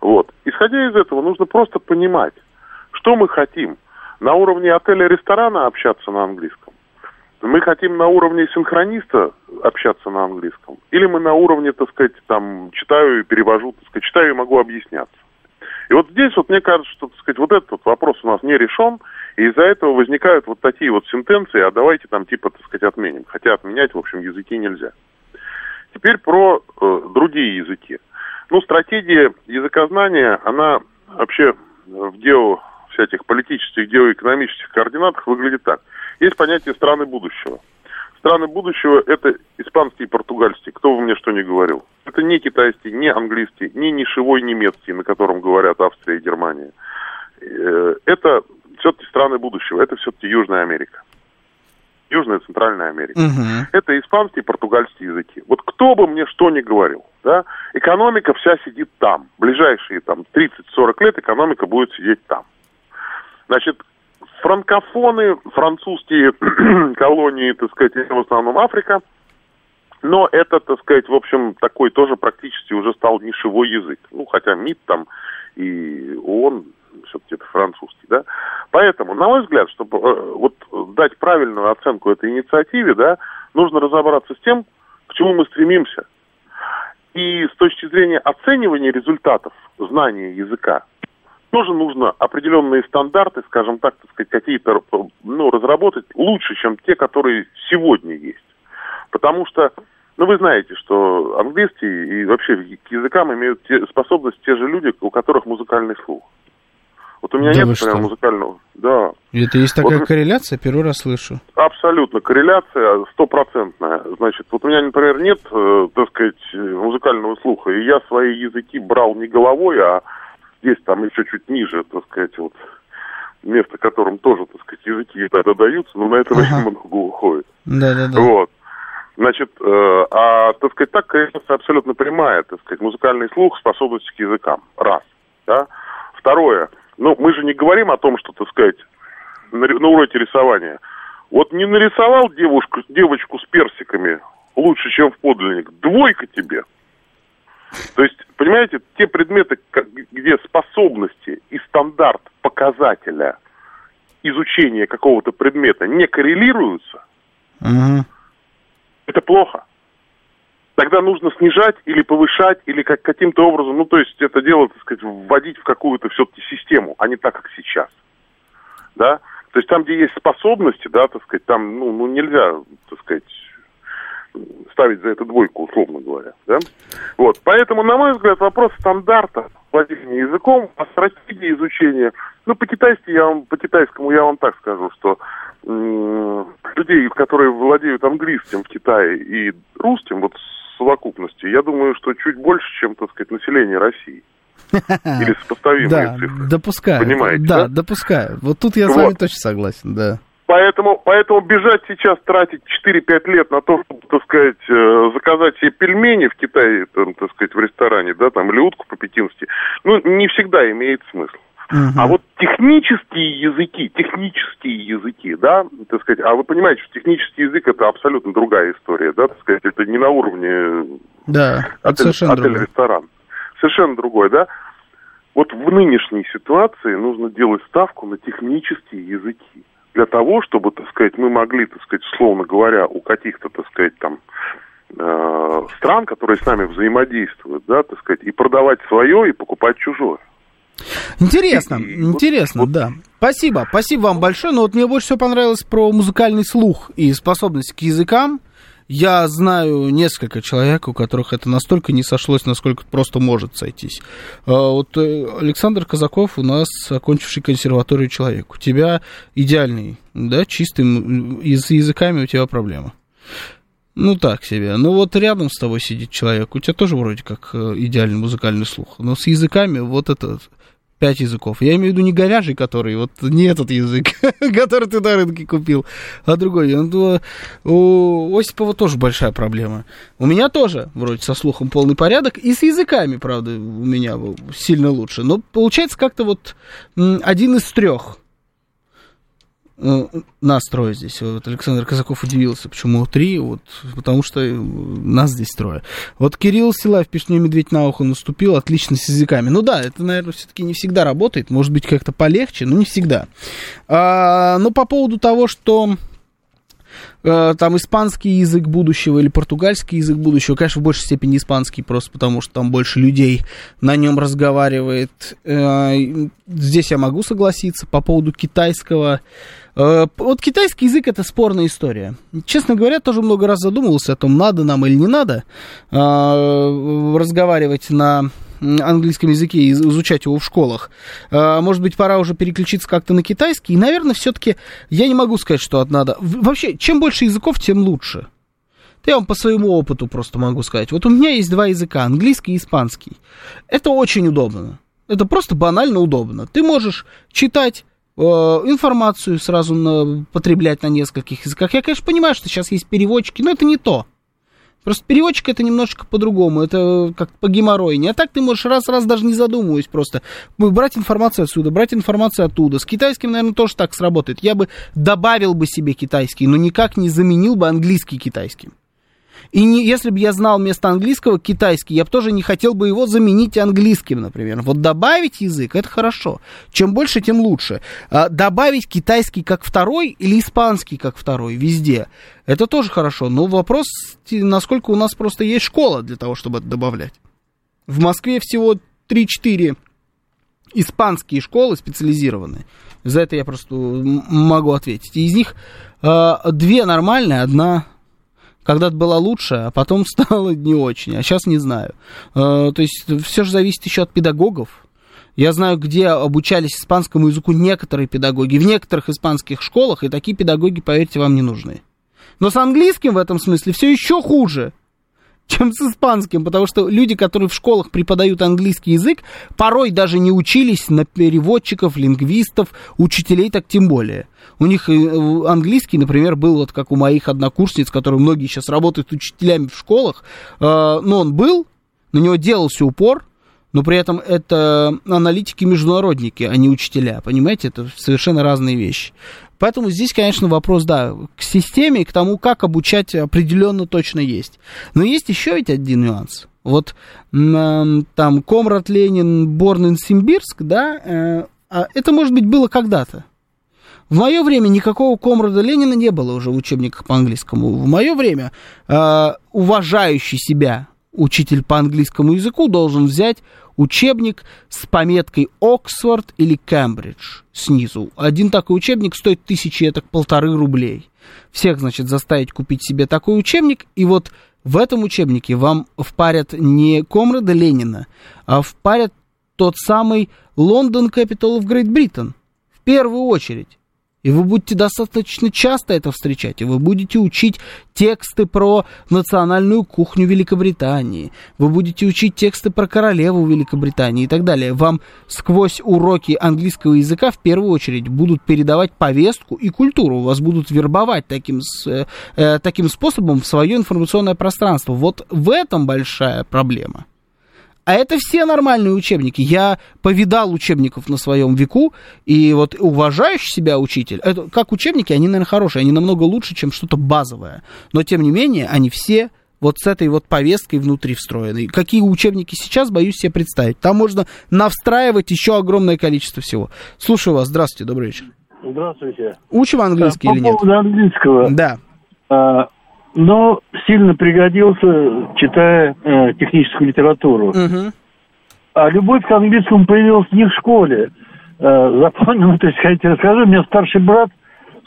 Вот. Исходя из этого, нужно просто понимать, что мы хотим. На уровне отеля-ресторана общаться на английском мы хотим на уровне синхрониста общаться на английском, или мы на уровне, так сказать, там, читаю и перевожу, так сказать, читаю и могу объясняться. И вот здесь вот мне кажется, что, так сказать, вот этот вопрос у нас не решен, и из-за этого возникают вот такие вот сентенции, а давайте там типа, так сказать, отменим. Хотя отменять, в общем, языки нельзя. Теперь про э, другие языки. Ну, стратегия языкознания, она вообще в гео всяких политических, геоэкономических координатах выглядит так. Есть понятие страны будущего. Страны будущего – это испанский и португальский, кто бы мне что ни говорил. Это не китайский, не английский, не нишевой немецкий, на котором говорят Австрия и Германия. Э, это все-таки страны будущего, это все-таки Южная Америка. Южная и Центральная Америка. Угу. Это испанский и португальский языки. Вот кто бы мне что ни говорил, да, экономика вся сидит там. Ближайшие там 30-40 лет экономика будет сидеть там. Значит, франкофоны, французские [clears throat] колонии, так сказать, в основном Африка, но это, так сказать, в общем, такой тоже практически уже стал нишевой язык. Ну, хотя МИД там и ООН все-таки это французский, да. Поэтому, на мой взгляд, чтобы э, вот дать правильную оценку этой инициативе, да, нужно разобраться с тем, к чему мы стремимся. И с точки зрения оценивания результатов знания языка, тоже нужно определенные стандарты, скажем так, так сказать, какие-то ну, разработать лучше, чем те, которые сегодня есть. Потому что, ну, вы знаете, что английский и вообще к языкам имеют те, способность те же люди, у которых музыкальный слух. Вот у меня да нет, например, музыкального. Да. Это есть такая вот, корреляция, первый раз слышу. Абсолютно, корреляция стопроцентная. Значит, вот у меня, например, нет, э, так сказать, музыкального слуха, и я свои языки брал не головой, а здесь там еще чуть ниже, так сказать, вот место, которым тоже, так сказать, языки иногда даются, но на это ага. очень много уходит. Да-да-да. Вот. Значит, э, а, так сказать, так корреляция абсолютно прямая, так сказать, музыкальный слух, способность к языкам. Раз. Да? Второе. Ну, мы же не говорим о том, что, так сказать, на, на уроке рисования. Вот не нарисовал девушку, девочку с персиками лучше, чем в подлинник. Двойка тебе. То есть, понимаете, те предметы, где способности и стандарт показателя изучения какого-то предмета не коррелируются, угу. это плохо. Тогда нужно снижать или повышать, или как, каким-то образом, ну, то есть это дело, так сказать, вводить в какую-то все-таки систему, а не так, как сейчас. Да? То есть там, где есть способности, да, так сказать, там, ну, ну нельзя, так сказать, ставить за это двойку, условно говоря. Да? Вот. Поэтому, на мой взгляд, вопрос стандарта владения языком, а стратегии изучения, ну, по-китайски я вам, по-китайскому я вам так скажу, что м- людей, которые владеют английским в Китае и русским, вот в совокупности, я думаю, что чуть больше, чем, так сказать, население России. [laughs] Или сопоставимые да, цифры. допускаю. Понимаете, да? Да, допускаю. Вот тут я вот. с вами точно согласен, да. Поэтому, поэтому бежать сейчас, тратить 4-5 лет на то, чтобы, так сказать, э, заказать себе пельмени в Китае, там, так сказать, в ресторане, да, там, или утку по-пекински, ну, не всегда имеет смысл. Uh-huh. А вот технические языки, технические языки, да, так сказать, а вы понимаете, что технический язык это абсолютно другая история, да, так сказать, это не на уровне да, отель, отель ресторан. Совершенно другой, да. Вот в нынешней ситуации нужно делать ставку на технические языки для того, чтобы, так сказать, мы могли, так сказать, условно говоря, у каких-то, так сказать, там э, стран, которые с нами взаимодействуют, да, так сказать, и продавать свое, и покупать чужое. Интересно, и, интересно, вот, да. Спасибо, спасибо вам большое. Но вот мне больше всего понравилось про музыкальный слух и способность к языкам. Я знаю несколько человек, у которых это настолько не сошлось, насколько просто может сойтись. А, вот э, Александр Казаков у нас окончивший консерваторию человек. У тебя идеальный, да, чистым, и с языками у тебя проблема. Ну, так себе. Ну, вот рядом с тобой сидит человек, у тебя тоже вроде как э, идеальный музыкальный слух. Но с языками вот это пять языков. Я имею в виду не говяжий, который, вот не этот язык, [laughs] который ты на рынке купил, а другой. У Осипова тоже большая проблема. У меня тоже, вроде, со слухом полный порядок, и с языками, правда, у меня сильно лучше. Но получается как-то вот один из трех нас трое здесь. Вот Александр Казаков удивился, почему три, вот, потому что нас здесь трое. Вот Кирилл Силаев пишет, мне медведь на ухо наступил, отлично с языками. Ну да, это, наверное, все-таки не всегда работает, может быть, как-то полегче, но не всегда. А, но по поводу того, что Э, там испанский язык будущего или португальский язык будущего, конечно, в большей степени испанский, просто потому что там больше людей на нем разговаривает. Э, здесь я могу согласиться по поводу китайского. Э, вот китайский язык это спорная история. Честно говоря, тоже много раз задумывался о том, надо нам или не надо разговаривать на английском языке и изучать его в школах. А, может быть, пора уже переключиться как-то на китайский. И, наверное, все-таки я не могу сказать, что надо. Вообще, чем больше языков, тем лучше. Я вам по своему опыту просто могу сказать. Вот у меня есть два языка, английский и испанский. Это очень удобно. Это просто банально удобно. Ты можешь читать э, информацию сразу на, потреблять на нескольких языках. Я, конечно, понимаю, что сейчас есть переводчики, но это не то. Просто переводчик это немножко по-другому, это как по геморройне. А так ты можешь раз-раз даже не задумываясь просто брать информацию отсюда, брать информацию оттуда. С китайским, наверное, тоже так сработает. Я бы добавил бы себе китайский, но никак не заменил бы английский китайским. И не, если бы я знал вместо английского китайский, я бы тоже не хотел бы его заменить английским, например. Вот добавить язык, это хорошо. Чем больше, тем лучше. А добавить китайский как второй или испанский как второй везде, это тоже хорошо. Но вопрос, насколько у нас просто есть школа для того, чтобы это добавлять. В Москве всего 3-4 испанские школы специализированные. За это я просто могу ответить. из них э, две нормальные, одна когда-то была лучше, а потом [laughs] стало не очень, а сейчас не знаю. Э, то есть все же зависит еще от педагогов. Я знаю, где обучались испанскому языку некоторые педагоги, в некоторых испанских школах, и такие педагоги, поверьте, вам не нужны. Но с английским в этом смысле все еще хуже чем с испанским, потому что люди, которые в школах преподают английский язык, порой даже не учились на переводчиков, лингвистов, учителей, так тем более. У них э, английский, например, был вот как у моих однокурсниц, которые многие сейчас работают учителями в школах, э, но он был, на него делался упор, но при этом это аналитики-международники, а не учителя, понимаете, это совершенно разные вещи. Поэтому здесь, конечно, вопрос, да, к системе и к тому, как обучать определенно точно есть. Но есть еще ведь один нюанс. Вот там Комрад Ленин, Борн Симбирск, да, э, а это, может быть, было когда-то. В мое время никакого Комрада Ленина не было уже в учебниках по английскому. В мое время э, уважающий себя учитель по английскому языку должен взять учебник с пометкой Оксфорд или Кембридж снизу. Один такой учебник стоит тысячи, это полторы рублей. Всех, значит, заставить купить себе такой учебник, и вот в этом учебнике вам впарят не Комрада Ленина, а впарят тот самый Лондон Capital of Great Britain. В первую очередь. И вы будете достаточно часто это встречать, и вы будете учить тексты про национальную кухню Великобритании, вы будете учить тексты про королеву Великобритании и так далее. Вам сквозь уроки английского языка в первую очередь будут передавать повестку и культуру, вас будут вербовать таким, э, э, таким способом в свое информационное пространство. Вот в этом большая проблема. А это все нормальные учебники. Я повидал учебников на своем веку, и вот уважающий себя учитель, это, как учебники, они, наверное, хорошие, они намного лучше, чем что-то базовое. Но, тем не менее, они все вот с этой вот повесткой внутри встроены. Какие учебники сейчас, боюсь себе представить. Там можно навстраивать еще огромное количество всего. Слушаю вас. Здравствуйте, добрый вечер. Здравствуйте. Учим английский а, или нет? По поводу английского. Да. А, но сильно пригодился, читая э, техническую литературу. Угу. А любовь к английскому появилась не в школе. Э, запомнил, [laughs] то есть, хотите расскажу, у меня старший брат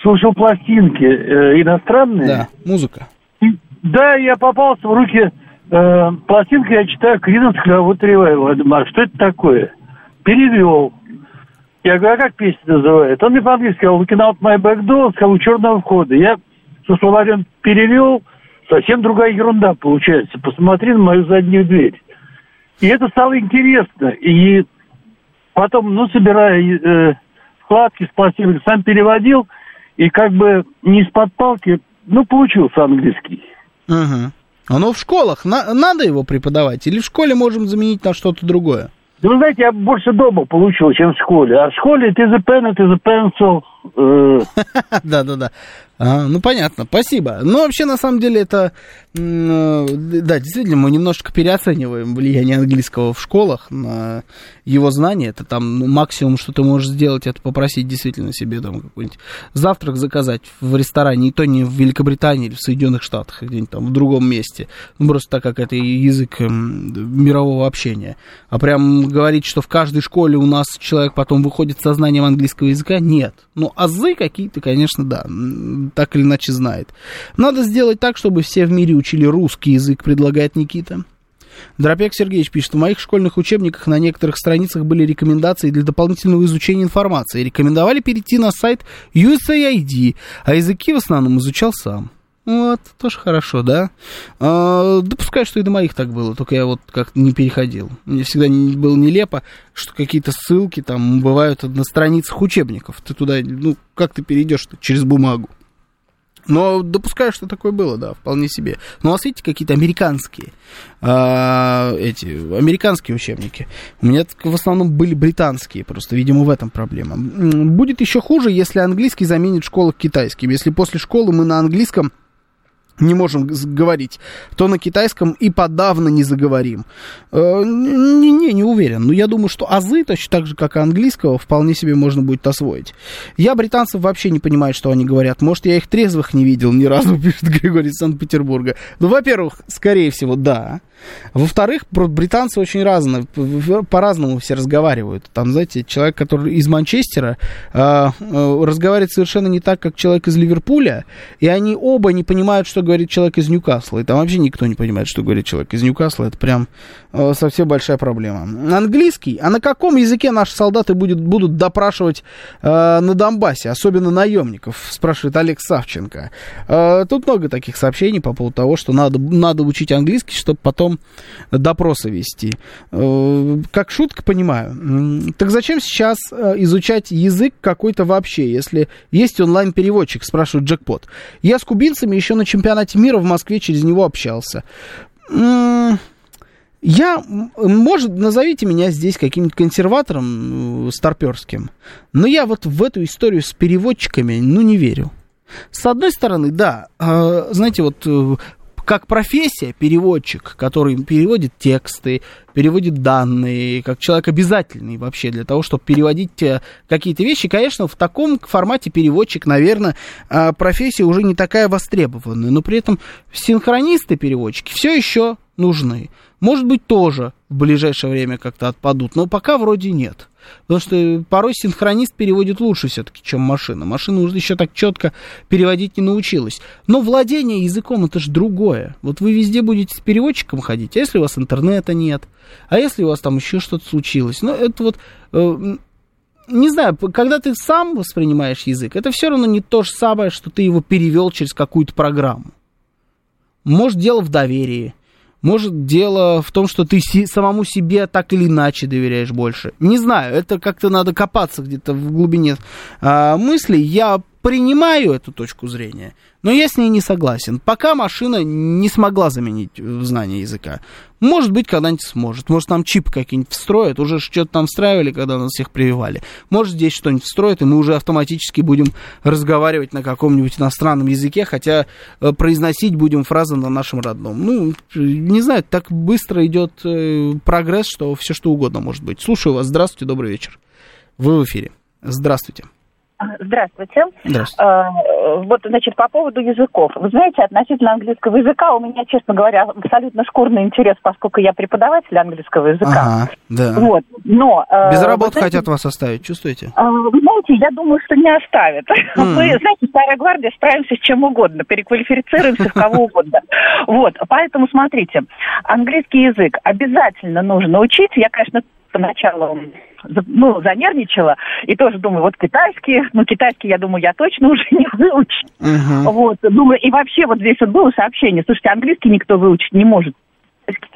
слушал пластинки э, иностранные. Да, музыка. И, да, я попался в руки э, пластинка, я читаю Криденс Клявот Ревайвал. Я думаю, а что это такое? Перевел. Я говорю, а как песня называется? Он мне по-английски сказал, looking out my back door, сказал, у черного входа. Я со словарем перевел, совсем другая ерунда получается. Посмотри на мою заднюю дверь. И это стало интересно. И потом, ну, собирая э, вкладки с пластинок, сам переводил, и как бы не из-под палки, ну, получился английский. Угу. Оно в школах, на, надо его преподавать? Или в школе можем заменить на что-то другое? Да вы знаете, я больше дома получил, чем в школе. А в школе is a pen, it is a [laughs] pencil, Да-да-да. А, ну, понятно, спасибо. Ну, вообще, на самом деле, это, э, да, действительно, мы немножко переоцениваем влияние английского в школах на его знания. Это там ну, максимум, что ты можешь сделать, это попросить действительно себе там какой-нибудь завтрак заказать в ресторане, и то не в Великобритании или в Соединенных Штатах, а где-нибудь там в другом месте. Ну, просто так как это язык эм, мирового общения. А прям говорить, что в каждой школе у нас человек потом выходит со знанием английского языка, нет. Ну, азы какие-то, конечно, да так или иначе знает. Надо сделать так, чтобы все в мире учили русский язык, предлагает Никита. Дропек Сергеевич пишет, в моих школьных учебниках на некоторых страницах были рекомендации для дополнительного изучения информации. Рекомендовали перейти на сайт USAID, а языки в основном изучал сам. Вот, тоже хорошо, да? А, допускаю, что и до моих так было, только я вот как-то не переходил. Мне всегда не, было нелепо, что какие-то ссылки там бывают на страницах учебников. Ты туда, ну, как ты перейдешь через бумагу? Но допускаю, что такое было, да, вполне себе. Но у вас, видите, какие-то американские, э, эти, американские учебники. У меня в основном были британские, просто, видимо, в этом проблема. Будет еще хуже, если английский заменит школу китайским. Если после школы мы на английском не можем говорить, то на китайском и подавно не заговорим. Э, не, не, не уверен. Но я думаю, что азы, точно так же, как и английского, вполне себе можно будет освоить. Я британцев вообще не понимаю, что они говорят. Может, я их трезвых не видел ни разу, [laughs] пишет Григорий из Санкт-Петербурга. Ну, во-первых, скорее всего, да. Во-вторых, британцы очень разные, по-разному все разговаривают. Там, знаете, человек, который из Манчестера, э, э, разговаривает совершенно не так, как человек из Ливерпуля, и они оба не понимают, что говорит человек из Ньюкасла. И там вообще никто не понимает, что говорит человек из Ньюкасла. Это прям э, совсем большая проблема. Английский. А на каком языке наши солдаты будет, будут допрашивать э, на Донбассе, особенно наемников, спрашивает Олег Савченко. Э, тут много таких сообщений по поводу того, что надо, надо учить английский, чтобы потом допросы вести. Э, как шутка, понимаю. Так зачем сейчас э, изучать язык какой-то вообще, если есть онлайн-переводчик, спрашивает Джекпот. Я с кубинцами еще на чемпионате чемпионате мира в Москве через него общался. Я, может, назовите меня здесь каким-нибудь консерватором э, старперским, но я вот в эту историю с переводчиками, ну, не верю. С одной стороны, да, э, знаете, вот э, как профессия переводчик, который переводит тексты, переводит данные, как человек обязательный вообще для того, чтобы переводить э, какие-то вещи, конечно, в таком формате переводчик, наверное, а, профессия уже не такая востребованная, но при этом синхронисты-переводчики все еще нужны. Может быть, тоже в ближайшее время как-то отпадут, но пока вроде нет. Потому что порой синхронист переводит лучше все-таки, чем машина. Машина уже еще так четко переводить не научилась. Но владение языком это же другое. Вот вы везде будете с переводчиком ходить, а если у вас интернета нет, а если у вас там еще что-то случилось. Ну, это вот э, не знаю, когда ты сам воспринимаешь язык, это все равно не то же самое, что ты его перевел через какую-то программу. Может, дело в доверии. Может, дело в том, что ты си- самому себе так или иначе доверяешь больше. Не знаю, это как-то надо копаться где-то в глубине а, мыслей. Я принимаю эту точку зрения, но я с ней не согласен. Пока машина не смогла заменить э, знание языка. Может быть, когда-нибудь сможет. Может, там чип какие-нибудь встроят. Уже что-то там встраивали, когда нас всех прививали. Может, здесь что-нибудь встроят, и мы уже автоматически будем разговаривать на каком-нибудь иностранном языке, хотя э, произносить будем фразы на нашем родном. Ну, не знаю, так быстро идет э, прогресс, что все что угодно может быть. Слушаю вас. Здравствуйте, добрый вечер. Вы в эфире. Здравствуйте. Здравствуйте. Здравствуйте. А, вот, значит, по поводу языков. Вы знаете, относительно английского языка у меня, честно говоря, абсолютно шкурный интерес, поскольку я преподаватель английского языка. Ага, да. Вот, но... А, Без работы знаете, хотят вас оставить, чувствуете? А, вы знаете, я думаю, что не оставят. Mm. Мы, [laughs] знаете, старая гвардия, справимся с чем угодно, переквалифицируемся в кого угодно. Вот, поэтому смотрите, английский язык обязательно нужно учить. Я, конечно, поначалу ну, занервничала, и тоже думаю, вот китайский, ну, китайский, я думаю, я точно [laughs] уже не выучу. Uh-huh. Вот, думаю, и вообще вот здесь вот было сообщение, слушайте, английский никто выучить не может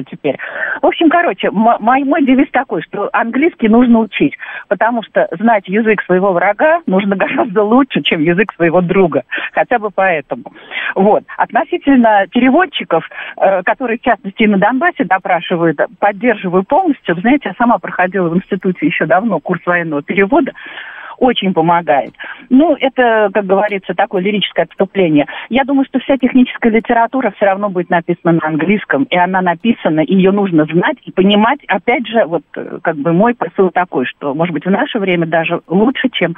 теперь. В общем, короче, мой, мой девиз такой, что английский нужно учить, потому что знать язык своего врага нужно [laughs] гораздо лучше, чем язык своего друга. Хотя бы поэтому. Вот. Относительно переводчиков, э, которые, в частности, и на Донбассе допрашивают, поддерживаю полностью. Знаете, я сама проходила в институте еще давно курс военного перевода. Очень помогает. Ну, это, как говорится, такое лирическое отступление. Я думаю, что вся техническая литература все равно будет написана на английском, и она написана, и ее нужно знать и понимать. Опять же, вот э, как бы мой посыл такой, что, может быть, в наше время даже лучше, чем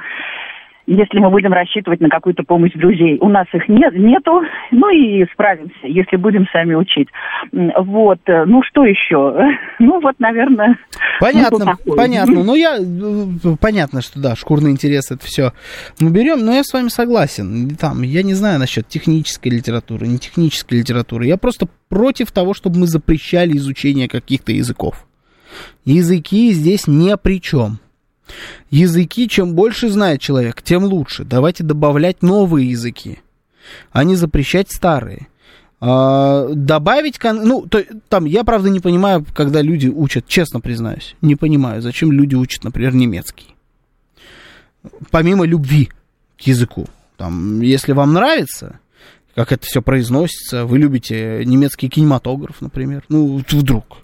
если мы будем рассчитывать на какую-то помощь друзей. У нас их нет, нету, ну и справимся, если будем сами учить. Вот, ну что еще? [laughs] Ну вот, наверное... Понятно, ну, понятно. Ну я, понятно, что да, шкурный интерес это все мы берем, но я с вами согласен. Там, я не знаю насчет технической литературы, не технической литературы. Я просто против того, чтобы мы запрещали изучение каких-то языков. Языки здесь ни при чем. Языки, чем больше знает человек, тем лучше. Давайте добавлять новые языки, а не запрещать старые. А, добавить, ну, то, там, я, правда, не понимаю, когда люди учат, честно признаюсь, не понимаю, зачем люди учат, например, немецкий. Помимо любви к языку. Там, если вам нравится, как это все произносится, вы любите немецкий кинематограф, например, ну, вдруг,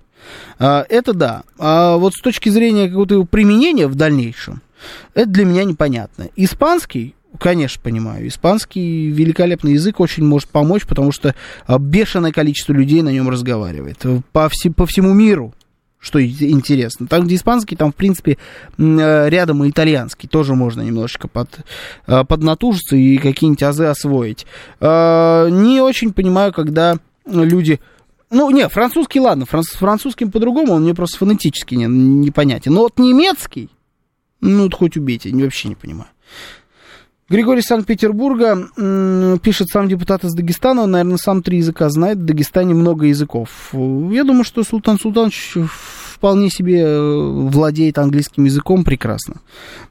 это да. А вот с точки зрения какого-то применения в дальнейшем, это для меня непонятно. Испанский, конечно, понимаю. Испанский великолепный язык очень может помочь, потому что а, бешеное количество людей на нем разговаривает. По, вси, по всему миру что интересно. Там, где испанский, там, в принципе, э, рядом и итальянский. Тоже можно немножечко под, э, поднатужиться и какие-нибудь азы освоить. А, не очень понимаю, когда люди ну, не, французский, ладно, франц, французским по-другому, он мне просто фонетически не, непонятен. Но вот немецкий, ну, хоть убейте, вообще не понимаю. Григорий Санкт-Петербурга пишет сам депутат из Дагестана, он, наверное, сам три языка знает, в Дагестане много языков. Я думаю, что Султан Султанович вполне себе э, владеет английским языком прекрасно.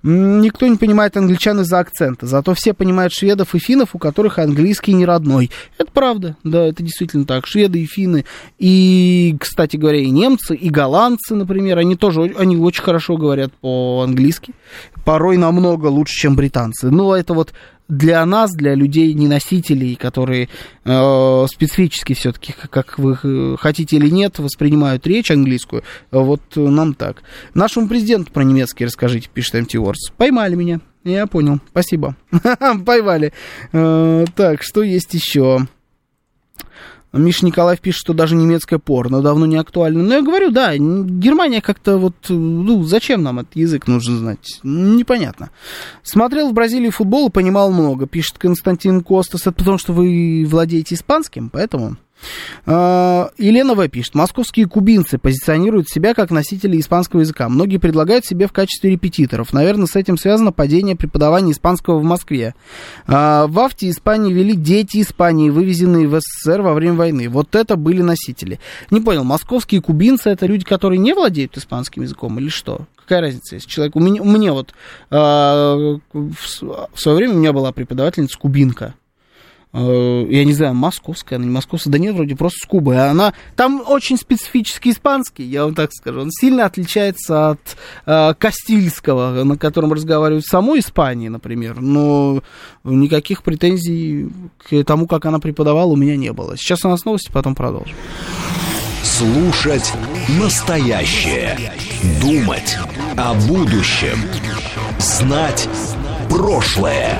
Никто не понимает англичан из-за акцента, зато все понимают шведов и финнов, у которых английский не родной. Это правда, да, это действительно так. Шведы и финны, и, кстати говоря, и немцы, и голландцы, например, они тоже они очень хорошо говорят по-английски, порой намного лучше, чем британцы. Но это вот для нас, для людей неносителей, которые э, специфически все-таки, как вы э, хотите или нет, воспринимают речь английскую, вот нам так. Нашему президенту про немецкий расскажите, пишет MT Wars. Поймали меня. Я понял. Спасибо. [laughs] Поймали. Э, так, что есть еще? Миша Николаев пишет, что даже немецкое порно давно не актуально. Но я говорю, да, Германия как-то вот, ну, зачем нам этот язык нужно знать? Непонятно. Смотрел в Бразилии футбол и понимал много, пишет Константин Костас. Это потому, что вы владеете испанским, поэтому... А, Елена В. пишет, московские кубинцы позиционируют себя как носители испанского языка. Многие предлагают себе в качестве репетиторов. Наверное, с этим связано падение преподавания испанского в Москве. А, в Авте Испании вели дети Испании, вывезенные в СССР во время войны. Вот это были носители. Не понял, московские кубинцы это люди, которые не владеют испанским языком или что? Какая разница, если человек... У меня, у меня вот э, в свое время у меня была преподавательница кубинка. Э, я не знаю, московская, она не московская, да нет, вроде просто с Кубы. Она там очень специфический испанский, я вам так скажу. Он сильно отличается от э, Кастильского, на котором разговаривают в самой Испании, например. Но никаких претензий к тому, как она преподавала, у меня не было. Сейчас у нас новости, потом продолжим. Слушать настоящее. Думать о будущем. Знать прошлое.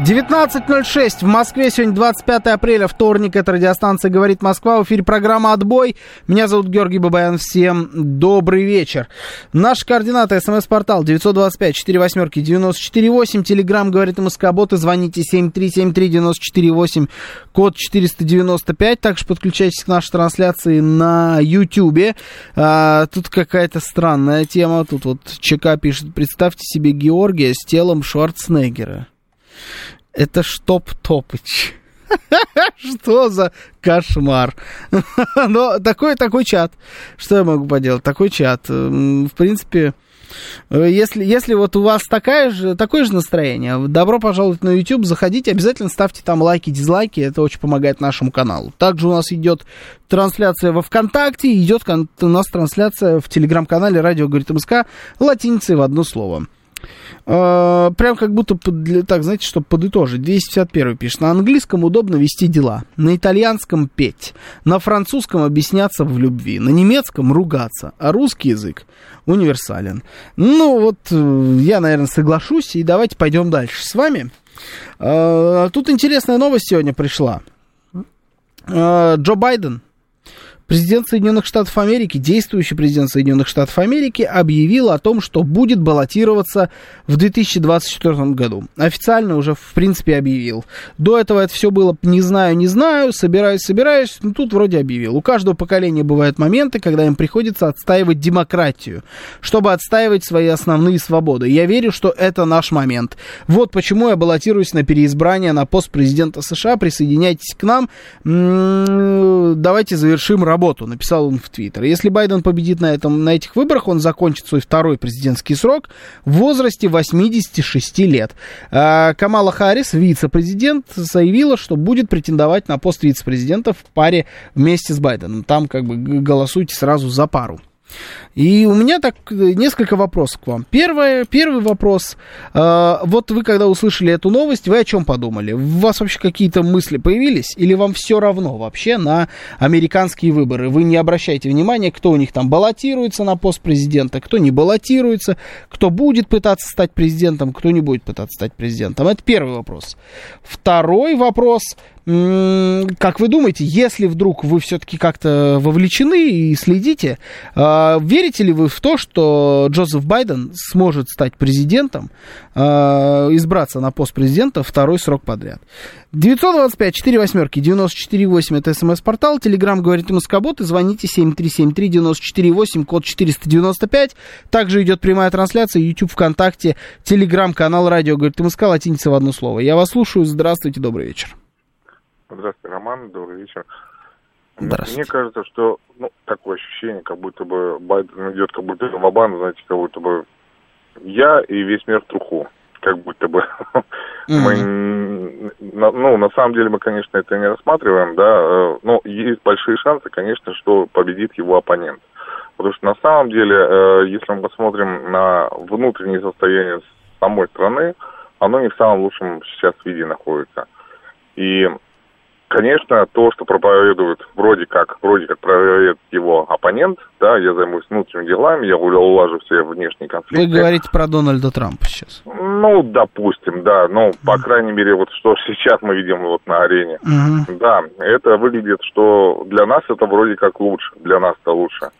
19.06 в Москве. Сегодня 25 апреля, вторник. Это радиостанция «Говорит Москва». В эфире программа «Отбой». Меня зовут Георгий Бабаян. Всем добрый вечер. Наши координаты. СМС-портал 925 4 восьмерки 948. Телеграмм «Говорит МСК». Боты. Звоните 7373-94-8. Код 495. Также подключайтесь к нашей трансляции на YouTube. А, тут какая-то странная тема. Тут вот ЧК пишет. Представьте себе Георгия с телом Шварценеггера. Это Штоп Топыч. [laughs] Что за кошмар? [laughs] Но такой, такой чат. Что я могу поделать? Такой чат. В принципе, Э, если, если вот у вас такая же, такое же настроение, добро пожаловать на YouTube, заходите, обязательно ставьте там лайки, дизлайки, это очень помогает нашему каналу. Также у нас идет трансляция во ВКонтакте, идет у нас трансляция в телеграм-канале Радио Говорит МСК латиницей в одно слово. Uh, прям как будто, под, так, знаете, чтобы подытожить. 251 пишет. На английском удобно вести дела. На итальянском петь. На французском объясняться в любви. На немецком ругаться. А русский язык универсален. Ну, вот э, я, наверное, соглашусь. И давайте пойдем дальше с вами. Uh, тут интересная новость сегодня пришла. Джо Байден Президент Соединенных Штатов Америки, действующий президент Соединенных Штатов Америки, объявил о том, что будет баллотироваться в 2024 году. Официально уже, в принципе, объявил. До этого это все было не знаю, не знаю, собираюсь, собираюсь, но тут вроде объявил. У каждого поколения бывают моменты, когда им приходится отстаивать демократию, чтобы отстаивать свои основные свободы. Я верю, что это наш момент. Вот почему я баллотируюсь на переизбрание на пост президента США. Присоединяйтесь к нам. Давайте завершим работу работу, написал он в Твиттер. Если Байден победит на, этом, на этих выборах, он закончит свой второй президентский срок в возрасте 86 лет. А Камала Харрис, вице-президент, заявила, что будет претендовать на пост вице-президента в паре вместе с Байденом. Там как бы голосуйте сразу за пару. И у меня так э, несколько вопросов к вам. Первое, первый вопрос. Э, вот вы, когда услышали эту новость, вы о чем подумали? У вас вообще какие-то мысли появились? Или вам все равно вообще на американские выборы? Вы не обращаете внимания, кто у них там баллотируется на пост президента, кто не баллотируется, кто будет пытаться стать президентом, кто не будет пытаться стать президентом. Это первый вопрос. Второй вопрос как вы думаете, если вдруг вы все-таки как-то вовлечены и следите, а, верите ли вы в то, что Джозеф Байден сможет стать президентом, а, избраться на пост президента второй срок подряд? 925 4 восьмерки 94 8 это смс-портал. Телеграмм говорит Москобот и звоните 7373 94 8 код 495. Также идет прямая трансляция YouTube, ВКонтакте, Телеграм-канал Радио говорит МСК, латиница в одно слово. Я вас слушаю. Здравствуйте, добрый вечер. Здравствуйте, Роман, добрый вечер. Мне кажется, что ну, такое ощущение, как будто бы Байден идет, как будто в Обану, знаете, как будто бы я и весь мир в труху. Как будто бы [laughs] мы, ну, на самом деле мы, конечно, это не рассматриваем, да, э, но есть большие шансы, конечно, что победит его оппонент. Потому что на самом деле, э, если мы посмотрим на внутреннее состояние самой страны, оно не в самом лучшем сейчас виде находится. И Конечно, то, что проповедует вроде как, вроде как проповедует его оппонент, да, я займусь внутренними делами, я улажу все внешние конфликты. Вы говорите про Дональда Трампа сейчас. Ну, допустим, да, ну, по mm. крайней мере, вот что [laughs] сейчас мы видим вот на арене. Mm-hmm. Да, это выглядит, что для нас это вроде как лучше, для нас это лучше.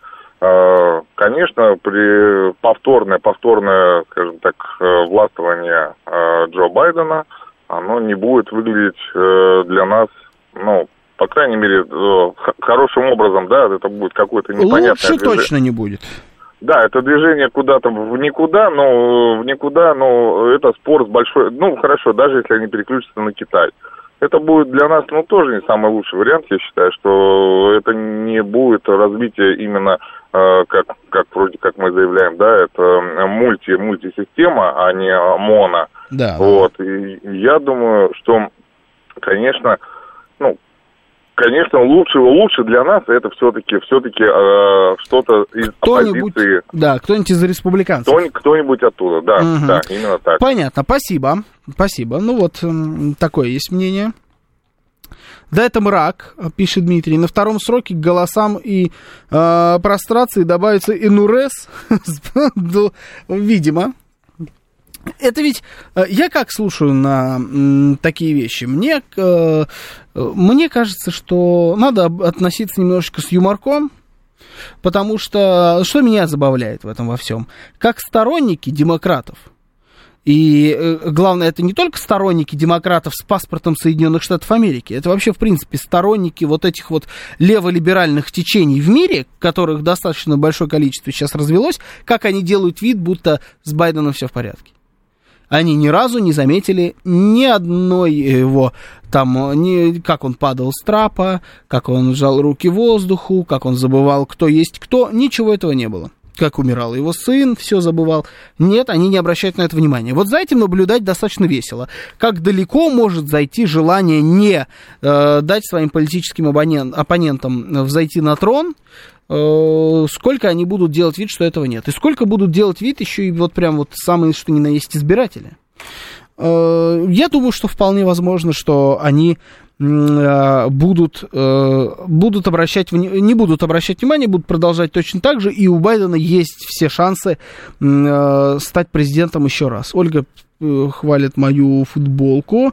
А, конечно, при повторное, повторное, скажем так, э, властвование э, Джо Байдена, оно не будет выглядеть э, для нас ну, по крайней мере, э, хорошим образом, да, это будет какой-то непонятный Лучше движение. точно не будет. Да, это движение куда-то в никуда, но в никуда, но это спор с большой, ну, хорошо, даже если они переключатся на Китай. Это будет для нас, ну, тоже не самый лучший вариант, я считаю, что это не будет развитие именно, э, как, как вроде как мы заявляем, да, это мульти, мультисистема, а не моно. Да. Вот, и я думаю, что, конечно, ну, конечно, лучше лучше для нас это все-таки все-таки э, что-то из оппозиции. Да, кто-нибудь из республиканцев. Кто, кто-нибудь оттуда, да, угу. да, именно так. Понятно, спасибо, спасибо. Ну вот такое есть мнение. Да, это мрак, пишет Дмитрий. На втором сроке к голосам и э, прострации добавится инурес. [laughs] Видимо, это ведь э, я как слушаю на такие вещи, мне, э, мне кажется, что надо относиться немножечко с юморком, потому что что меня забавляет в этом во всем, как сторонники демократов, и э, главное, это не только сторонники демократов с паспортом Соединенных Штатов Америки, это вообще, в принципе, сторонники вот этих вот леволиберальных течений в мире, которых достаточно большое количество сейчас развелось, как они делают вид, будто с Байденом все в порядке. Они ни разу не заметили ни одной его там, ни, как он падал с трапа, как он сжал руки воздуху, как он забывал, кто есть кто. Ничего этого не было как умирал его сын, все забывал. Нет, они не обращают на это внимания. Вот за этим наблюдать достаточно весело. Как далеко может зайти желание не э, дать своим политическим абонент, оппонентам взойти на трон, э, сколько они будут делать вид, что этого нет. И сколько будут делать вид еще и вот прям вот самые, что ни на есть избиратели. Э, я думаю, что вполне возможно, что они Э, будут, э, будут обращать, не будут обращать внимание, будут продолжать точно так же, и у Байдена есть все шансы э, стать президентом еще раз. Ольга хвалит мою футболку,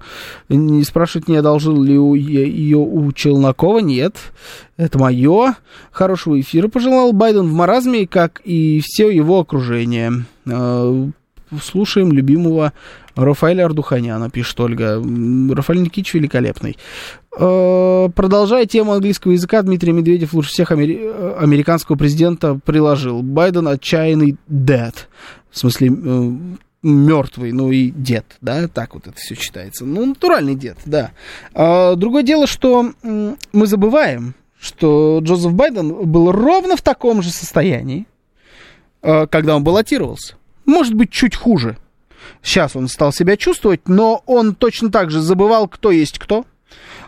не спрашивает, не одолжил ли ее у Челнокова, нет, это мое. Хорошего эфира пожелал Байден в маразме, как и все его окружение. Слушаем любимого Рафаэля Ардуханяна, пишет Ольга. Рафаэль Никитич великолепный. Э, продолжая тему английского языка, Дмитрий Медведев лучше всех амери... Э, американского президента приложил. Байден отчаянный dead. В смысле, э, мертвый, ну и дед, да, так вот это все читается. Ну, натуральный дед, да. А, другое дело, что мы забываем, что Джозеф Байден был ровно в таком же состоянии, когда он баллотировался. Может быть, чуть хуже. Сейчас он стал себя чувствовать, но он точно так же забывал, кто есть кто.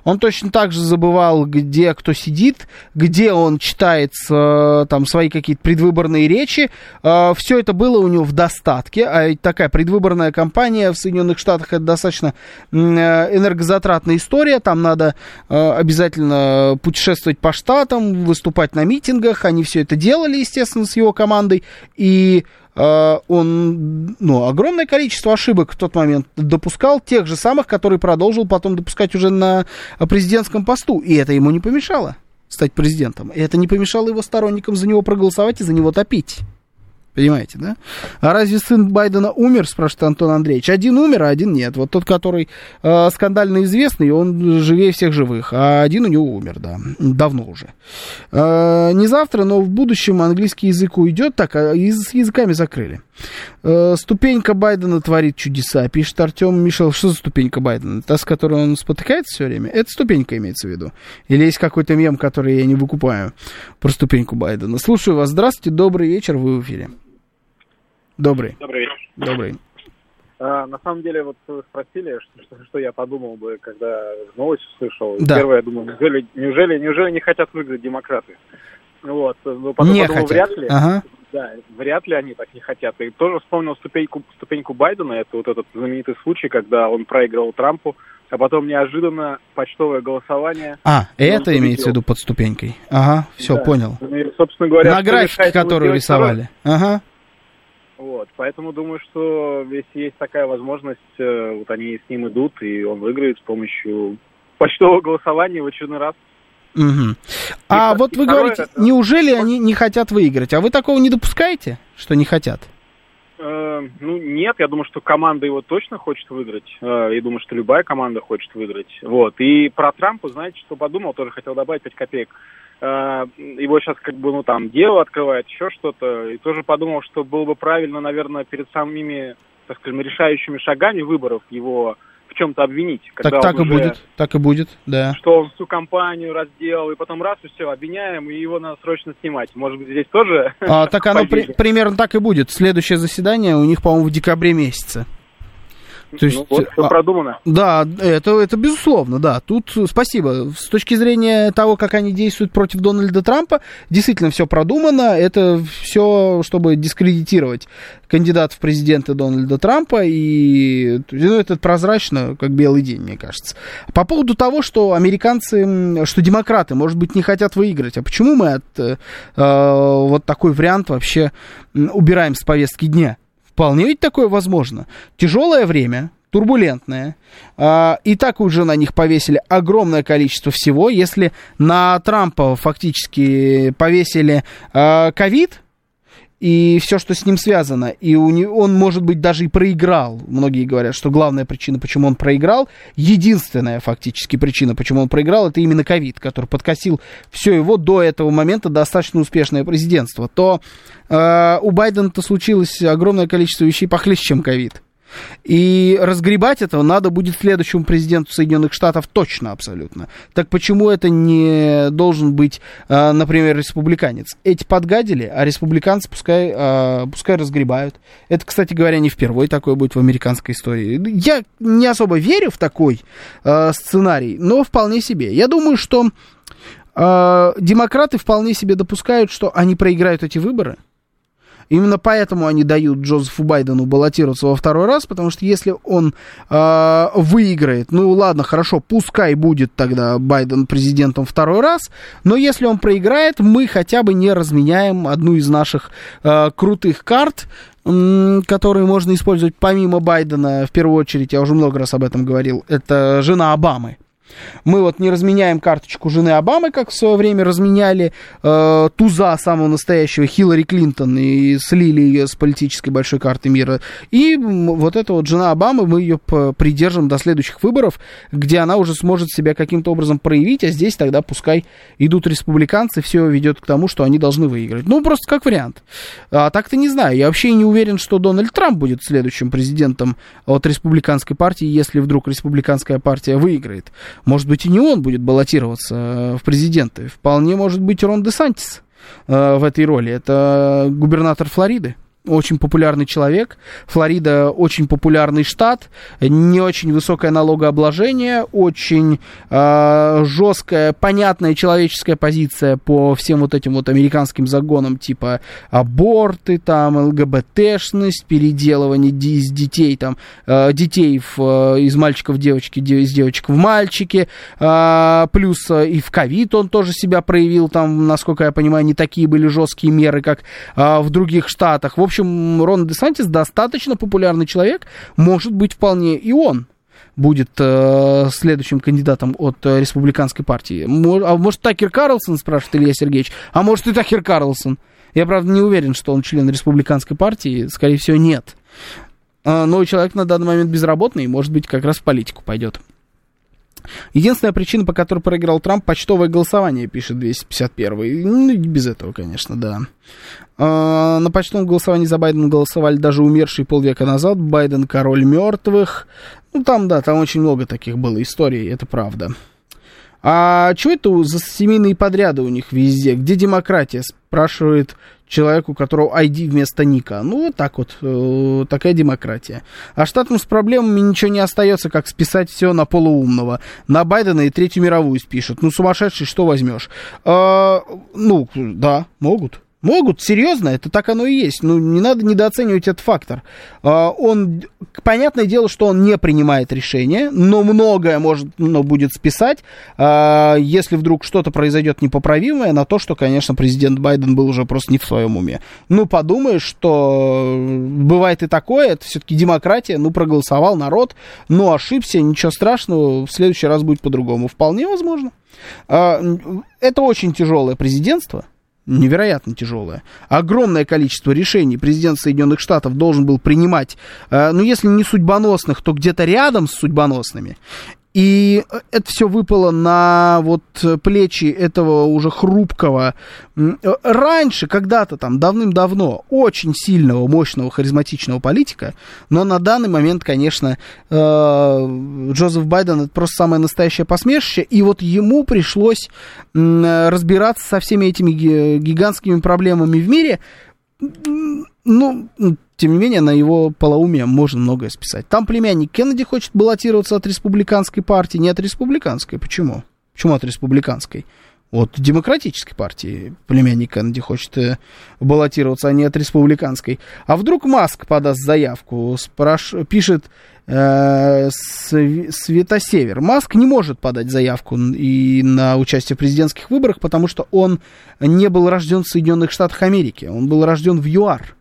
Он точно так же забывал, где кто сидит, где он читает э, там свои какие-то предвыборные речи. Э, Все это было у него в достатке. А такая предвыборная кампания в Соединенных Штатах это достаточно э, энергозатратная история. Там надо обязательно путешествовать по штатам, выступать на митингах. Они все это делали, естественно, с его командой. И Э, он, ну, огромное количество ошибок в тот момент допускал, тех же самых, которые продолжил потом допускать уже на президентском посту. И это ему не помешало стать президентом. И это не помешало его сторонникам за него проголосовать и за него топить. Понимаете, да? А разве сын Байдена умер, спрашивает Антон Андреевич. Один умер, а один нет. Вот тот, который э, скандально известный, он живее всех живых. А один у него умер, да. Давно уже. Э, не завтра, но в будущем английский язык уйдет. Так, а с языками закрыли. Э, ступенька Байдена творит чудеса, пишет Артем Мишел. Что за ступенька Байдена? Та, с которой он спотыкается все время? Это ступенька имеется в виду. Или есть какой-то мем, который я не выкупаю про ступеньку Байдена. Слушаю вас. Здравствуйте, добрый вечер, вы в эфире. Добрый. Добрый вечер. Добрый. А, на самом деле, вот вы спросили, что, что, что я подумал бы, когда новость услышал. Да. Первое, я думаю, неужели, неужели, неужели не хотят выиграть демократы? Вот. Но потом не подумал, хотят. вряд ли. Ага. Да, вряд ли они так не хотят. И тоже вспомнил ступеньку, ступеньку Байдена, это вот этот знаменитый случай, когда он проиграл Трампу, а потом неожиданно почтовое голосование. А, это имеется в виду под ступенькой. Ага, все, да. понял. И, собственно говоря, На графике, которую рисовали. Ага. Вот, поэтому думаю, что если есть такая возможность, э, вот они с ним идут, и он выиграет с помощью почтового голосования в очередной раз. Угу. А и, вот и вы говорите, это... неужели они не хотят выиграть? А вы такого не допускаете, что не хотят? Э, ну, нет, я думаю, что команда его точно хочет выиграть. Э, я думаю, что любая команда хочет выиграть. Вот. И про Трампа, знаете, что подумал, тоже хотел добавить 5 копеек. Э, его сейчас как бы, ну, там, дело открывает, еще что-то. И тоже подумал, что было бы правильно, наверное, перед самыми, так скажем, решающими шагами выборов его в чем-то обвинить. Так, так и будет, так и будет, да. Что он всю компанию разделал, и потом раз, и все, обвиняем, и его надо срочно снимать. Может быть, здесь тоже... А, так оно [laughs] при, примерно так и будет. Следующее заседание у них, по-моему, в декабре месяце. То есть, ну, вот, все продумано. Да, это, это безусловно, да. Тут спасибо. С точки зрения того, как они действуют против Дональда Трампа, действительно все продумано. Это все, чтобы дискредитировать кандидата в президенты Дональда Трампа. И ну, это прозрачно, как белый день, мне кажется. По поводу того, что американцы, что демократы, может быть, не хотят выиграть. А почему мы от э, вот такой вариант вообще убираем с повестки дня? Вполне ведь такое возможно. Тяжелое время, турбулентное. А, и так уже на них повесили огромное количество всего. Если на Трампа фактически повесили а, ковид, и все, что с ним связано. И у него, он, может быть, даже и проиграл. Многие говорят, что главная причина, почему он проиграл, единственная фактически причина, почему он проиграл, это именно ковид, который подкосил все его до этого момента достаточно успешное президентство. То э, у Байдена-то случилось огромное количество вещей похлеще, чем ковид. И разгребать этого надо будет следующему президенту Соединенных Штатов точно абсолютно. Так почему это не должен быть, а, например, республиканец? Эти подгадили, а республиканцы пускай, а, пускай разгребают. Это, кстати говоря, не впервые такое будет в американской истории. Я не особо верю в такой а, сценарий, но вполне себе. Я думаю, что демократы вполне себе допускают, что они проиграют эти выборы – Именно поэтому они дают Джозефу Байдену баллотироваться во второй раз, потому что если он э, выиграет, ну ладно, хорошо, пускай будет тогда Байден президентом второй раз, но если он проиграет, мы хотя бы не разменяем одну из наших э, крутых карт, которые можно использовать помимо Байдена, в первую очередь, я уже много раз об этом говорил, это жена Обамы. Мы вот не разменяем карточку жены Обамы, как в свое время разменяли э, туза самого настоящего Хиллари Клинтон и слили ее с политической большой карты мира. И вот эта вот жена Обамы, мы ее придержим до следующих выборов, где она уже сможет себя каким-то образом проявить, а здесь тогда пускай идут республиканцы, все ведет к тому, что они должны выиграть. Ну, просто как вариант. А так-то не знаю. Я вообще не уверен, что Дональд Трамп будет следующим президентом от республиканской партии, если вдруг республиканская партия выиграет. Может быть, и не он будет баллотироваться э, в президенты. Вполне может быть Рон де Сантис э, в этой роли. Это губернатор Флориды очень популярный человек. Флорида очень популярный штат, не очень высокое налогообложение, очень э, жесткая, понятная человеческая позиция по всем вот этим вот американским загонам, типа аборты, там, ЛГБТшность, переделывание из детей, там, э, детей в, э, из мальчиков в девочки, из девочек в мальчики, э, плюс и в ковид он тоже себя проявил, там, насколько я понимаю, не такие были жесткие меры, как э, в других штатах. В общем, общем, Рон Десантис достаточно популярный человек, может быть, вполне и он будет э, следующим кандидатом от э, республиканской партии. Мож, а может, Такер Карлсон, спрашивает Илья Сергеевич, а может и Такер Карлсон. Я, правда, не уверен, что он член республиканской партии, скорее всего, нет. Э, но человек на данный момент безработный, может быть, как раз в политику пойдет. Единственная причина, по которой проиграл Трамп, почтовое голосование, пишет 251. Ну, без этого, конечно, да. А, на почтовом голосовании за Байдена голосовали даже умершие полвека назад. Байден король мертвых. Ну, там, да, там очень много таких было историй, это правда. А что это за семейные подряды у них везде? Где демократия? Спрашивает человек, у которого ID вместо ника. Ну, вот так вот, э, такая демократия. А штатам с проблемами ничего не остается, как списать все на полуумного. На Байдена и Третью мировую спишут. Ну, сумасшедший, что возьмешь? А, ну, да, могут. Могут, серьезно, это так оно и есть. Ну, не надо недооценивать этот фактор. А, он, понятное дело, что он не принимает решения, но многое может, ну, будет списать, а, если вдруг что-то произойдет непоправимое, на то, что, конечно, президент Байден был уже просто не в своем уме. Ну, подумаешь, что бывает и такое, это все-таки демократия, ну, проголосовал народ, ну, ошибся, ничего страшного, в следующий раз будет по-другому. Вполне возможно. А, это очень тяжелое президентство, невероятно тяжелое. Огромное количество решений президент Соединенных Штатов должен был принимать, э, ну, если не судьбоносных, то где-то рядом с судьбоносными. И это все выпало на вот плечи этого уже хрупкого, раньше, когда-то там, давным-давно, очень сильного, мощного, харизматичного политика, но на данный момент, конечно, э, Джозеф Байден это просто самое настоящее посмешище, и вот ему пришлось разбираться со всеми этими гигантскими проблемами в мире, ну, тем не менее, на его полоумие можно многое списать. Там племянник Кеннеди хочет баллотироваться от республиканской партии, не от республиканской. Почему? Почему от республиканской? От демократической партии племянник Кеннеди хочет э, баллотироваться, а не от республиканской. А вдруг Маск подаст заявку, спраш... пишет э, Светосевер. Маск не может подать заявку и на участие в президентских выборах, потому что он не был рожден в Соединенных Штатах Америки. Он был рожден в ЮАР.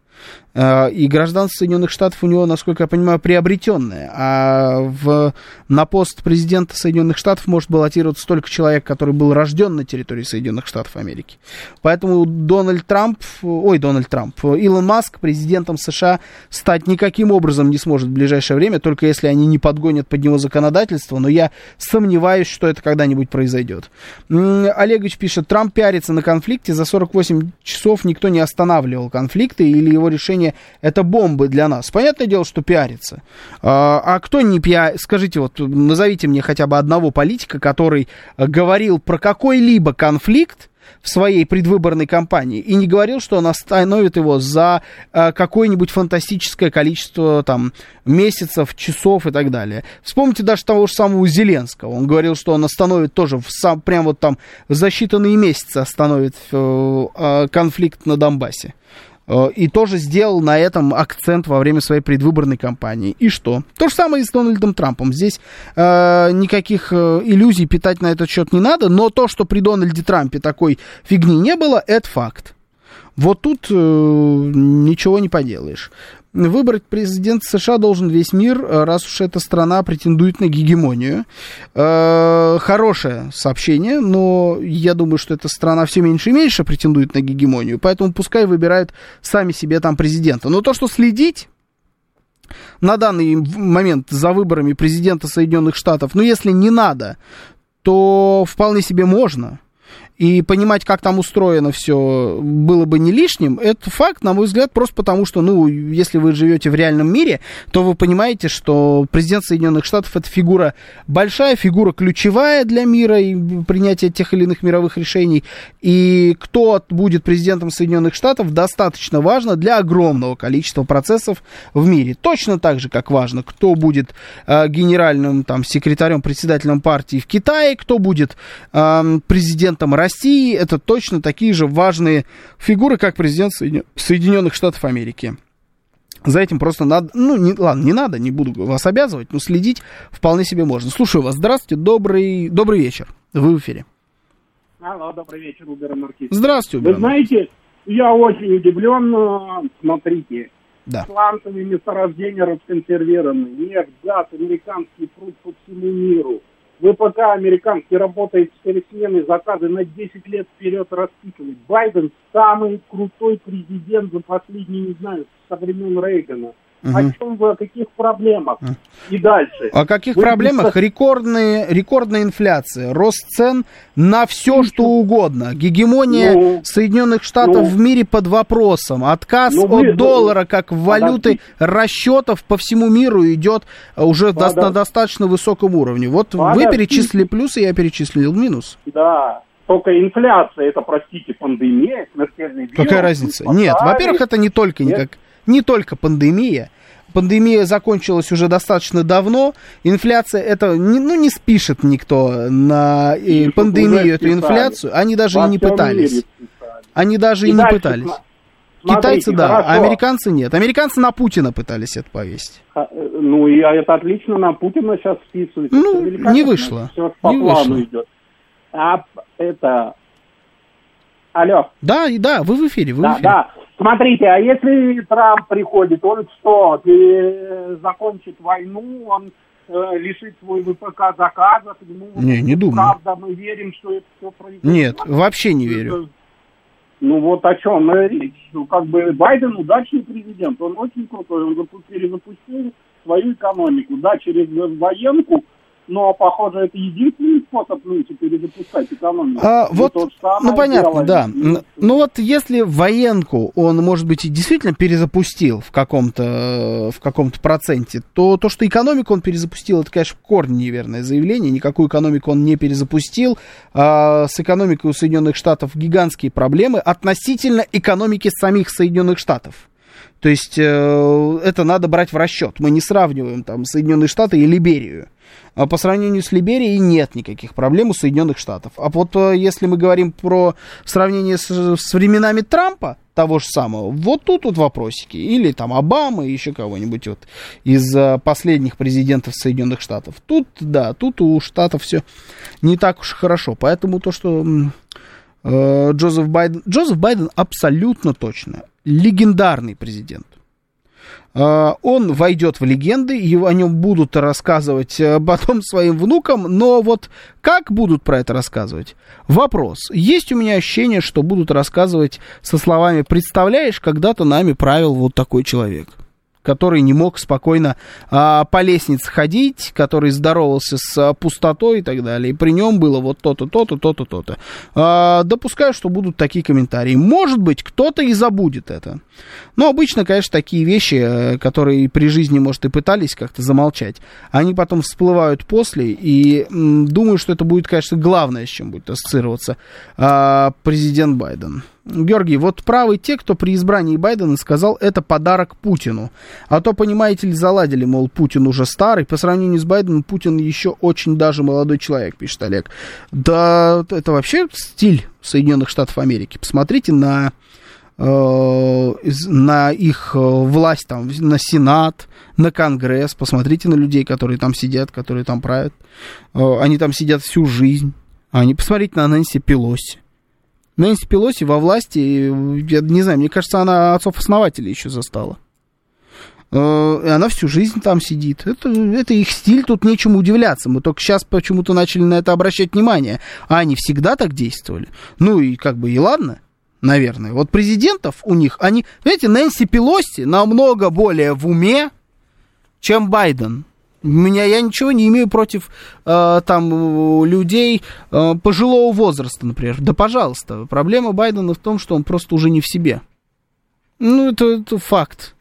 Э, и гражданство Соединенных Штатов у него, насколько я понимаю, приобретенное. А в, на пост президента Соединенных Штатов может баллотироваться только человек, который был рожден на территории Соединенных Штатов Америки. Поэтому Дональд Трамп, ой, Дональд Трамп, Илон Маск президентом США стать никаким образом не сможет в ближайшее время, только если они не подгонят под него законодательство, но я сомневаюсь, что это когда-нибудь произойдет. Олегович пишет, Трамп пиарится на конфликте, за 48 часов никто не останавливал конфликты или его решение решения это бомбы для нас. Понятное дело, что пиарится. А, а кто не пиарит? Скажите, вот назовите мне хотя бы одного политика, который говорил про какой-либо конфликт, в своей предвыборной кампании и не говорил, что он остановит его за э, какое-нибудь фантастическое количество там месяцев, часов и так далее. Вспомните даже того же самого Зеленского. Он говорил, что он остановит тоже в сам, прям вот там за считанные месяцы остановит э, э, конфликт на Донбассе. Э, и тоже сделал на этом акцент во время своей предвыборной кампании. И что? То же самое и с Дональдом Трампом. Здесь э, никаких э, иллюзий питать на этот счет не надо, но то, что при Дональде Трампе такой фигни не было, это факт. Вот тут э, ничего не поделаешь. Выбрать президента США должен весь мир, э, раз уж эта страна претендует на гегемонию. Э, хорошее сообщение, но я думаю, что эта страна все меньше и меньше претендует на гегемонию, поэтому пускай выбирают сами себе там президента. Но то, что следить на данный момент за выборами президента Соединенных Штатов, ну, если не надо, то вполне себе можно и понимать, как там устроено все, было бы не лишним, это факт, на мой взгляд, просто потому что, ну, если вы живете в реальном мире, то вы понимаете, что президент Соединенных Штатов это фигура большая, фигура ключевая для мира и принятия тех или иных мировых решений. И кто будет президентом Соединенных Штатов, достаточно важно для огромного количества процессов в мире. Точно так же, как важно, кто будет э, генеральным там, секретарем, председателем партии в Китае, кто будет э, президентом России России это точно такие же важные фигуры, как президент Соединенных Штатов Америки. За этим просто надо, ну, не, ладно, не надо, не буду вас обязывать, но следить вполне себе можно. Слушаю вас. Здравствуйте, добрый, добрый вечер. Вы в эфире. Алло, добрый вечер, Убер Маркиз. Здравствуйте, Убер Вы знаете, я очень удивлен, э, смотрите, да. сланцевые месторождения расконсервированы, нефть, газ, американский пруд по всему миру. ВПК американский работает через смены заказы на 10 лет вперед расписывать. Байден самый крутой президент за последние, не знаю, со времен Рейгана. Угу. О чем вы, о каких проблемах? И дальше. О каких вы проблемах? Писать... Рекордные, рекордная инфляция, рост цен на все, что угодно. Гегемония ну, Соединенных Штатов ну, в мире под вопросом. Отказ ну, вы, от доллара как валюты расчетов по всему миру идет уже подожди. на достаточно высоком уровне. Вот подожди. вы перечислили плюсы, я перечислил минус. Да, только инфляция, это, простите, пандемия, смертельный вирус. Какая разница? Нет, во-первых, это не только никак не только пандемия. Пандемия закончилась уже достаточно давно. Инфляция это не, ну, не спишет никто на и пандемию эту инфляцию. Они даже и не пытались. Они даже и, и не пытались. Смотрите, Китайцы, да, хорошо. а американцы нет. Американцы на Путина пытались это повесить. А, ну, и это отлично на Путина сейчас списывают. Ну, не вышло. Все по не вышло. идет. А это... Алло. Да, да, вы в эфире, вы да, в эфире. Да, Смотрите, а если Трамп приходит, он что, закончит войну, он э, лишит свой ВПК заказа? К нему, не, не думаю. Правда, мы верим, что это все произойдет? Нет, вообще не верю. Ну вот о чем речь. Ну, как бы Байден удачный президент, он очень крутой, он перезапустил свою экономику, да, через военку, но, похоже, это единственный способ нынче перезапускать экономику. А, вот, ну, понятно, да. Ну, вот если военку он, может быть, и действительно перезапустил в каком-то в каком-то проценте, то то, что экономику он перезапустил, это, конечно, в корне неверное заявление. Никакую экономику он не перезапустил. А, с экономикой у Соединенных Штатов гигантские проблемы относительно экономики самих Соединенных Штатов. То есть э, это надо брать в расчет. Мы не сравниваем там Соединенные Штаты и Либерию. А по сравнению с Либерией нет никаких проблем у Соединенных Штатов. А вот э, если мы говорим про сравнение с, с временами Трампа, того же самого, вот тут вот вопросики. Или там Обама, еще кого-нибудь вот из э, последних президентов Соединенных Штатов. Тут, да, тут у Штатов все не так уж хорошо. Поэтому то, что э, Джозеф Байден... Джозеф Байден абсолютно точно легендарный президент. А, он войдет в легенды, его, о нем будут рассказывать э, потом своим внукам, но вот как будут про это рассказывать? Вопрос. Есть у меня ощущение, что будут рассказывать со словами «представляешь, когда-то нами правил вот такой человек». Который не мог спокойно а, по лестнице ходить, который здоровался с а, пустотой и так далее. И при нем было вот то-то, то-то, то-то, то-то. А, допускаю, что будут такие комментарии. Может быть, кто-то и забудет это. Но обычно, конечно, такие вещи, э, которые при жизни, может, и пытались как-то замолчать, они потом всплывают после, и м, думаю, что это будет, конечно, главное, с чем будет ассоциироваться а, президент Байден. Георгий, вот правы те, кто при избрании Байдена сказал, это подарок Путину. А то, понимаете ли, заладили, мол, Путин уже старый. По сравнению с Байденом, Путин еще очень даже молодой человек, пишет Олег. Да, это вообще стиль Соединенных Штатов Америки. Посмотрите на, э, на их э, власть, там, на Сенат, на Конгресс. Посмотрите на людей, которые там сидят, которые там правят. Э, они там сидят всю жизнь. Они, посмотрите на Нэнси Пелоси. Нэнси Пелоси во власти, я не знаю, мне кажется, она отцов-основателей еще застала. Э, и она всю жизнь там сидит. Это, это их стиль, тут нечему удивляться. Мы только сейчас почему-то начали на это обращать внимание. А они всегда так действовали. Ну и как бы и ладно, наверное. Вот президентов у них, они, знаете, Нэнси Пелоси намного более в уме, чем Байден. Меня я ничего не имею против э, там людей э, пожилого возраста, например. Да, пожалуйста. Проблема Байдена в том, что он просто уже не в себе. Ну, это, это факт.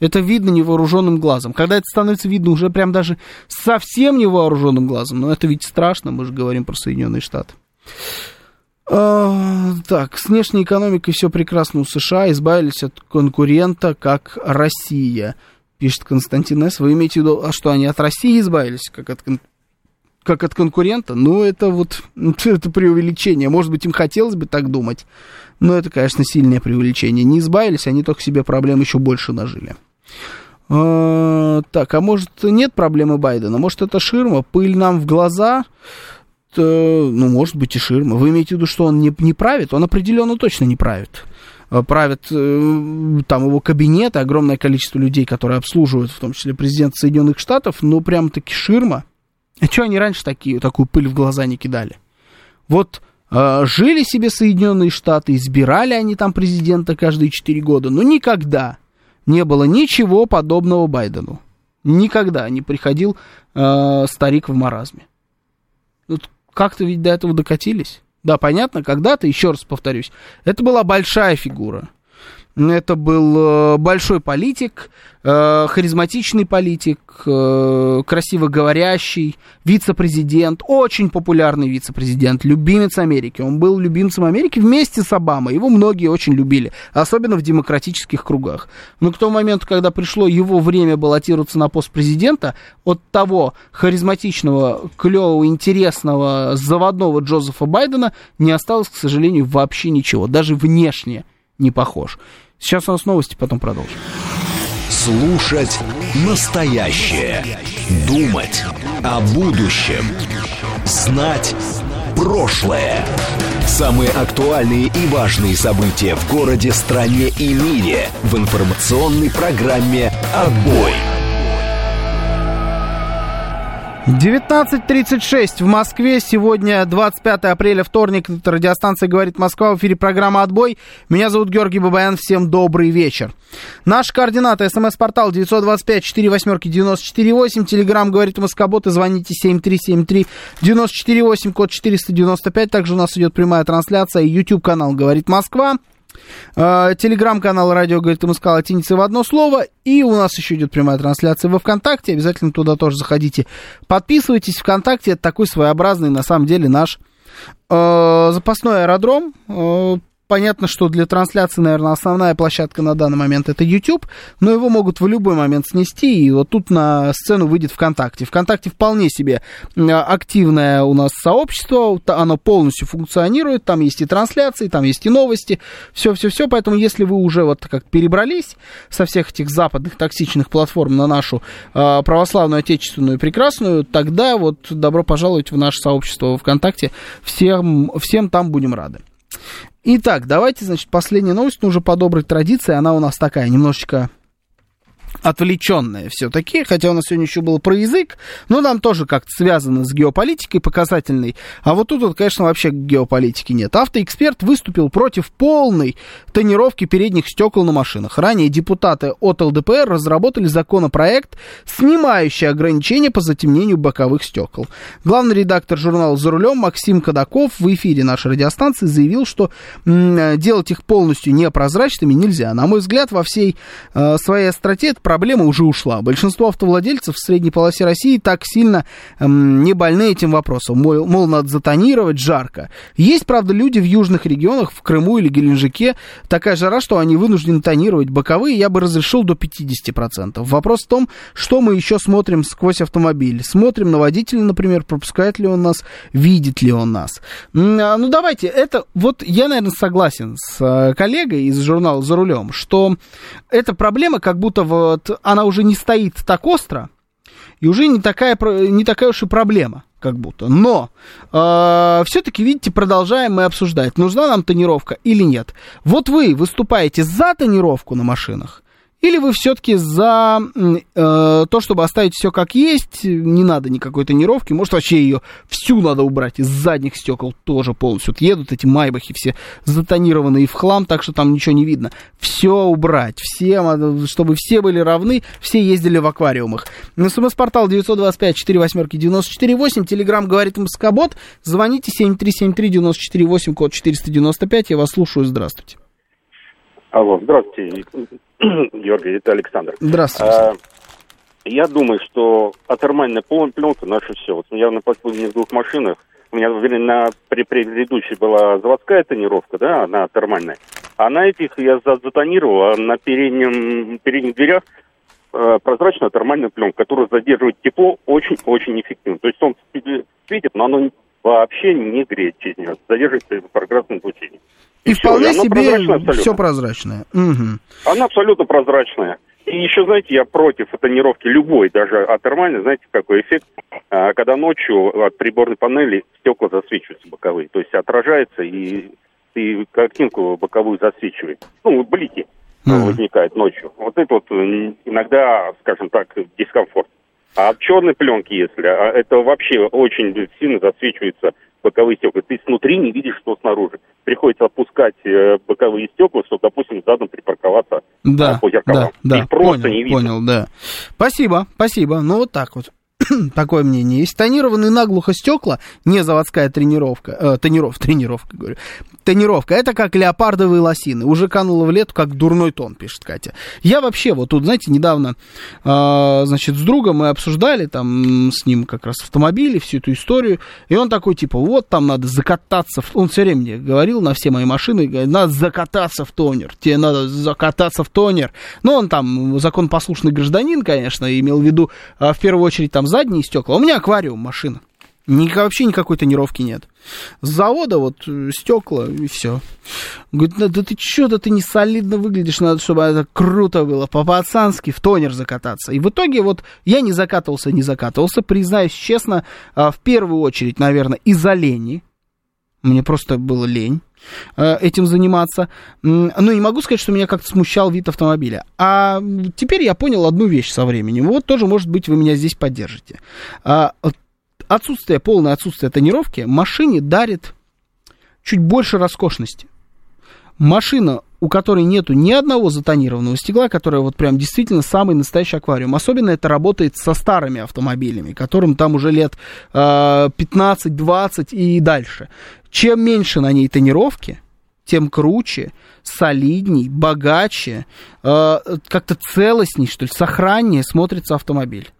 Это видно невооруженным глазом. Когда это становится видно уже прям даже совсем невооруженным глазом, но это ведь страшно, мы же говорим про Соединенные Штаты. А, так, с внешней экономикой все прекрасно у США, избавились от конкурента, как Россия пишет Константин С. Вы имеете в виду, а что, они от России избавились, как от, как от конкурента? Ну, это вот, [laughs] это преувеличение. Может быть, им хотелось бы так думать, но это, конечно, сильное преувеличение. Не избавились, они только себе проблем еще больше нажили. А, так, а может, нет проблемы Байдена? Может, это ширма? Пыль нам в глаза? Ну, может быть, и ширма. Вы имеете в виду, что он не, не правит? Он определенно точно не правит. Э, правят э, там его кабинет, огромное количество людей, которые обслуживают, в том числе президент Соединенных Штатов, ну, прям-таки ширма. А что они раньше такие, такую пыль в глаза не кидали? Вот э, жили себе Соединенные Штаты, избирали они там президента каждые 4 года, но никогда не было ничего подобного Байдену. Никогда не приходил э, старик в маразме. Вот как-то ведь до этого докатились. Да, понятно, когда-то, еще раз повторюсь, это была большая фигура. Это был э, большой политик, э, харизматичный политик, э, красиво говорящий, вице-президент, очень популярный вице-президент, любимец Америки. Он был любимцем Америки вместе с Обамой. Его многие очень любили, особенно в демократических кругах. Но к тому моменту, когда пришло его время баллотироваться на пост президента, от того харизматичного, клевого, интересного, заводного Джозефа Байдена не осталось, к сожалению, вообще ничего, даже внешне не похож. Сейчас у нас новости, потом продолжим. Слушать настоящее. Думать о будущем. Знать прошлое. Самые актуальные и важные события в городе, стране и мире в информационной программе «Отбой». 19.36 в Москве. Сегодня 25 апреля, вторник. Радиостанция «Говорит Москва». В эфире программа «Отбой». Меня зовут Георгий Бабаян. Всем добрый вечер. Наш координаты. СМС-портал 925-48-94-8. Телеграмм «Говорит Москобот». И звоните 7373-94-8, код 495. Также у нас идет прямая трансляция. YouTube-канал «Говорит Москва». А, телеграм-канал «Радио говорит МСК» латиница в одно слово. И у нас еще идет прямая трансляция во ВКонтакте. Обязательно туда тоже заходите. Подписывайтесь. ВКонтакте это такой своеобразный, на самом деле, наш э, запасной аэродром. Понятно, что для трансляции, наверное, основная площадка на данный момент это YouTube, но его могут в любой момент снести, и вот тут на сцену выйдет ВКонтакте. ВКонтакте вполне себе активное у нас сообщество, оно полностью функционирует, там есть и трансляции, там есть и новости, все-все-все, поэтому если вы уже вот как перебрались со всех этих западных токсичных платформ на нашу э, православную, отечественную, прекрасную, тогда вот добро пожаловать в наше сообщество ВКонтакте, всем, всем там будем рады. Итак, давайте, значит, последняя новость, но уже по доброй традиции, она у нас такая, немножечко отвлеченное все-таки, хотя у нас сегодня еще было про язык, но нам тоже как-то связано с геополитикой показательной, а вот тут, вот, конечно, вообще геополитики нет. Автоэксперт выступил против полной тонировки передних стекол на машинах. Ранее депутаты от ЛДПР разработали законопроект, снимающий ограничения по затемнению боковых стекол. Главный редактор журнала «За рулем» Максим Кадаков в эфире нашей радиостанции заявил, что делать их полностью непрозрачными нельзя. На мой взгляд, во всей э, своей остроте проблема уже ушла. Большинство автовладельцев в средней полосе России так сильно эм, не больны этим вопросом. Мол, мол, надо затонировать, жарко. Есть, правда, люди в южных регионах, в Крыму или Геленджике, такая жара, что они вынуждены тонировать боковые, я бы разрешил до 50%. Вопрос в том, что мы еще смотрим сквозь автомобиль. Смотрим на водителя, например, пропускает ли он нас, видит ли он нас. А, ну, давайте, это вот я, наверное, согласен с э, коллегой из журнала «За рулем», что эта проблема как будто вот вот она уже не стоит так остро, и уже не такая, не такая уж и проблема, как будто. Но э, все-таки, видите, продолжаем мы обсуждать, нужна нам тонировка или нет. Вот вы выступаете за тонировку на машинах, или вы все-таки за э, то, чтобы оставить все как есть, не надо никакой тонировки, может вообще ее всю надо убрать из задних стекол тоже полностью. Вот едут эти майбахи все затонированные в хлам, так что там ничего не видно. Все убрать, всем, чтобы все были равны, все ездили в аквариумах. СМС-портал 925 4 восьмерки 94 8, телеграмм говорит Москобот, звоните 7373 94 8, код 495, я вас слушаю, здравствуйте. Алло, здравствуйте. [clears throat] Георгий, это Александр. Здравствуйте. А, я думаю, что атермальная пленка наше все. Вот я на последних двух машинах, у меня на при предыдущей была заводская тонировка, да, она термальная. А на этих я затонировал, а на переднем, передних дверях э, прозрачная термальная пленка, которая задерживает тепло очень-очень эффективно. То есть он светит, но оно вообще не греет через нее, задерживается в прекрасном излучении. И, и вполне все, себе все прозрачное. Угу. Она абсолютно прозрачная. И еще, знаете, я против тонировки любой, даже атермальной, знаете, какой эффект, а, когда ночью от приборной панели стекла засвечиваются боковые, то есть отражается и и картинку боковую засвечивает. Ну, блики mm. возникают ночью. Вот это вот иногда, скажем так, дискомфорт. А от черной пленки, если, а это вообще очень сильно засвечивается боковые стекла. Ты снутри не видишь, что снаружи. Приходится опускать э, боковые стекла, чтобы, допустим, задом припарковаться да, по зеркалам. Да, да, Их просто понял, не видно. Понял, да. Спасибо, спасибо. Ну, вот так вот. [clears throat] такое мнение есть. Тонированные наглухо стекла, не заводская тренировка, э, тониров, [laughs] тренировка, говорю, тонировка, это как леопардовые лосины, уже кануло в лету, как дурной тон, пишет Катя. Я вообще, вот тут, знаете, недавно, э, значит, с другом мы обсуждали, там, с ним как раз автомобили, всю эту историю, и он такой, типа, вот, там надо закататься, в... он все время мне говорил на все мои машины, говорит, надо закататься в тонер, тебе надо закататься в тонер. Ну, он там законопослушный гражданин, конечно, имел в виду, э, в первую очередь, там, задние стекла. У меня аквариум машина. Ник, вообще никакой тонировки нет. С завода вот э, стекла и все. Говорит, да, ты что, да ты не солидно выглядишь, надо, чтобы это круто было, по-пацански в тонер закататься. И в итоге вот я не закатывался, не закатывался, признаюсь честно, а, в первую очередь, наверное, из-за лени. Мне просто было лень этим заниматься. Ну, не могу сказать, что меня как-то смущал вид автомобиля. А теперь я понял одну вещь со временем. Вот тоже, может быть, вы меня здесь поддержите. А, отсутствие, полное отсутствие тонировки машине дарит чуть больше роскошности. Машина у которой нету ни одного затонированного стекла, которая вот прям действительно самый настоящий аквариум. Особенно это работает со старыми автомобилями, которым там уже лет э, 15-20 и дальше. Чем меньше на ней тонировки, тем круче, солидней, богаче, э, как-то целостней, что ли, сохраннее смотрится автомобиль.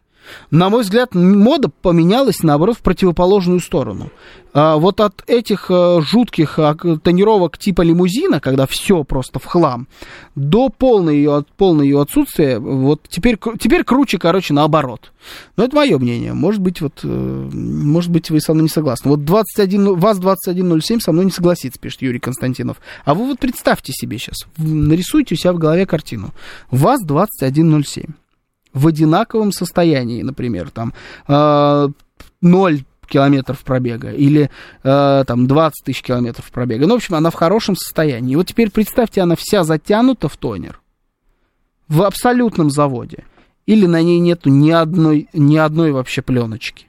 На мой взгляд, мода поменялась, наоборот, в противоположную сторону. А вот от этих а, жутких а, тонировок типа лимузина, когда все просто в хлам, до полной ее, полной ее отсутствия, вот теперь, теперь круче, короче, наоборот. Но это мое мнение. Может быть, вот, э, может быть, вы со мной не согласны. Вот 21, ВАЗ-2107 со мной не согласится, пишет Юрий Константинов. А вы вот представьте себе сейчас, нарисуйте у себя в голове картину. ВАЗ-2107 в одинаковом состоянии, например, там э, 0 километров пробега или э, там 20 тысяч километров пробега. Ну, в общем, она в хорошем состоянии. И вот теперь представьте, она вся затянута в тонер. в абсолютном заводе, или на ней нету ни одной, ни одной вообще пленочки.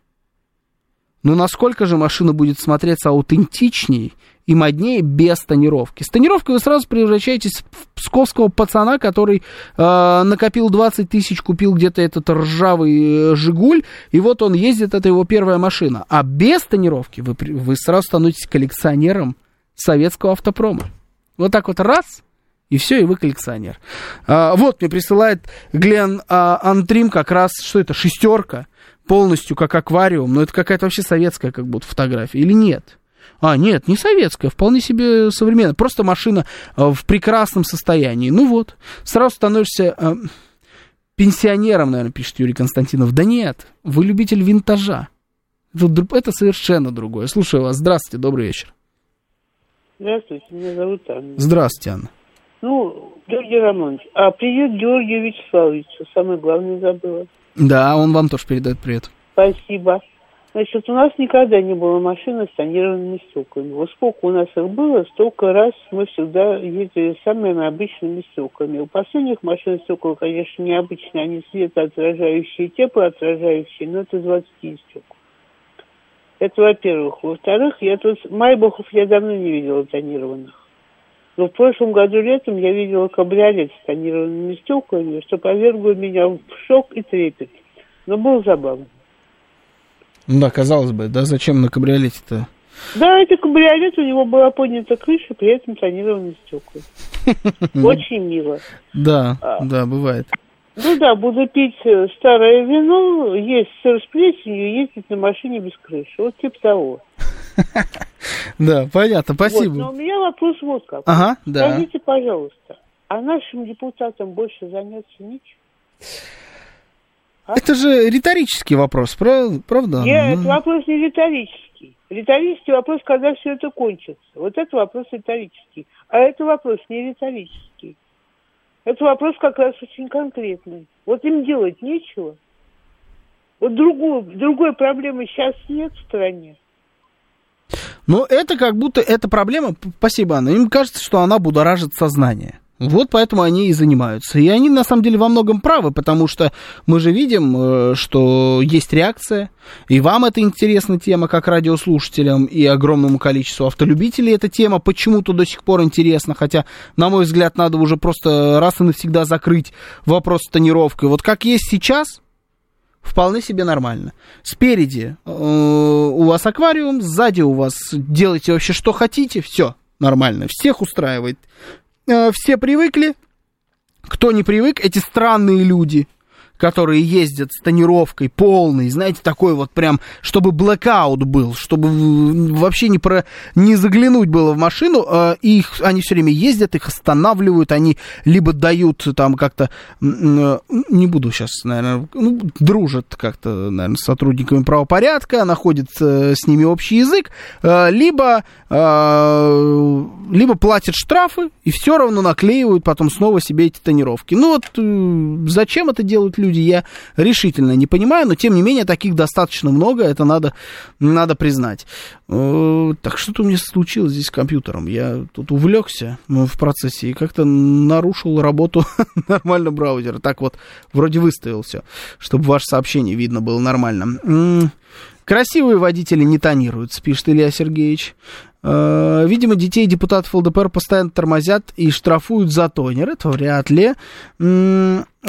Ну, насколько же машина будет смотреться аутентичнее и моднее без тонировки? С тонировкой вы сразу превращаетесь в псковского пацана, который э, накопил 20 тысяч, купил где-то этот ржавый э, «Жигуль», и вот он ездит, это его первая машина. А без тонировки вы, вы сразу становитесь коллекционером советского автопрома. Вот так вот раз, и все, и вы коллекционер. А, вот мне присылает Глен а, Антрим как раз, что это, шестерка полностью как аквариум, но это какая-то вообще советская как будто фотография, или нет? А, нет, не советская, вполне себе современная. Просто машина э, в прекрасном состоянии. Ну вот, сразу становишься э, пенсионером, наверное, пишет Юрий Константинов. Да нет, вы любитель винтажа. Это, это совершенно другое. Слушаю вас. Здравствуйте, добрый вечер. Здравствуйте, меня зовут Анна. Здравствуйте, Анна. Ну, Георгий Романович, а привет Георгию Вячеславовичу, самое главное забыла. Да, он вам тоже передает привет. Спасибо. Значит, у нас никогда не было машины с тонированными стеклами. Вот сколько у нас их было, столько раз мы всегда ездили самыми обычными стеклами. У последних машин стекла, конечно, необычные, они светоотражающие, теплоотражающие, но это 20 стекол. Это во-первых. Во-вторых, я тут Майбахов я давно не видела тонированных. Но в прошлом году летом я видела кабриолет с тонированными стеклами, что повергло меня в шок и трепет. Но было забавно. Ну да, казалось бы, да, зачем на кабриолете-то? Да, это кабриолет, у него была поднята крыша, при этом тонированные стекла. [laughs] Очень мило. Да, а. да, бывает. Ну да, буду пить э, старое вино, есть сыр с плесенью, ездить на машине без крыши. Вот типа того. [laughs] Да, понятно, спасибо. но у меня вопрос вот как. Ага, да. Скажите, пожалуйста, а нашим депутатам больше заняться нечем? А? Это же риторический вопрос, правда? Нет, ну... вопрос не риторический. Риторический вопрос, когда все это кончится. Вот это вопрос риторический. А это вопрос не риторический. Это вопрос как раз очень конкретный. Вот им делать нечего. Вот другую, другой проблемы сейчас нет в стране. Но это как будто эта проблема, спасибо, Анна, им кажется, что она будоражит сознание. Вот поэтому они и занимаются. И они на самом деле во многом правы, потому что мы же видим, э, что есть реакция, и вам это интересна тема, как радиослушателям, и огромному количеству автолюбителей эта тема почему-то до сих пор интересна, хотя, на мой взгляд, надо уже просто раз и навсегда закрыть вопрос с тонировкой. Вот как есть сейчас, вполне себе нормально. Спереди э, у вас аквариум, сзади у вас делайте вообще что хотите, все нормально, всех устраивает. Э, все привыкли, кто не привык, эти странные люди – которые ездят с тонировкой полной, знаете, такой вот прям, чтобы блэкаут был, чтобы вообще не, про, не заглянуть было в машину, э, их, они все время ездят, их останавливают, они либо дают там как-то, э, не буду сейчас, наверное, ну, дружат как-то, наверное, с сотрудниками правопорядка, находят э, с ними общий язык, э, либо, э, либо платят штрафы и все равно наклеивают потом снова себе эти тонировки. Ну вот э, зачем это делают люди? Люди я решительно не понимаю, но тем не менее таких достаточно много, это надо, надо признать. Э, так что-то у меня случилось здесь с компьютером. Я тут увлекся ну, в процессе и как-то нарушил работу [laughs] нормально браузера. Так вот, вроде выставил все, чтобы ваше сообщение видно было нормально. Красивые водители не тонируют, пишет Илья Сергеевич. Э, видимо, детей депутатов ЛДПР постоянно тормозят и штрафуют за тонер. Это вряд ли.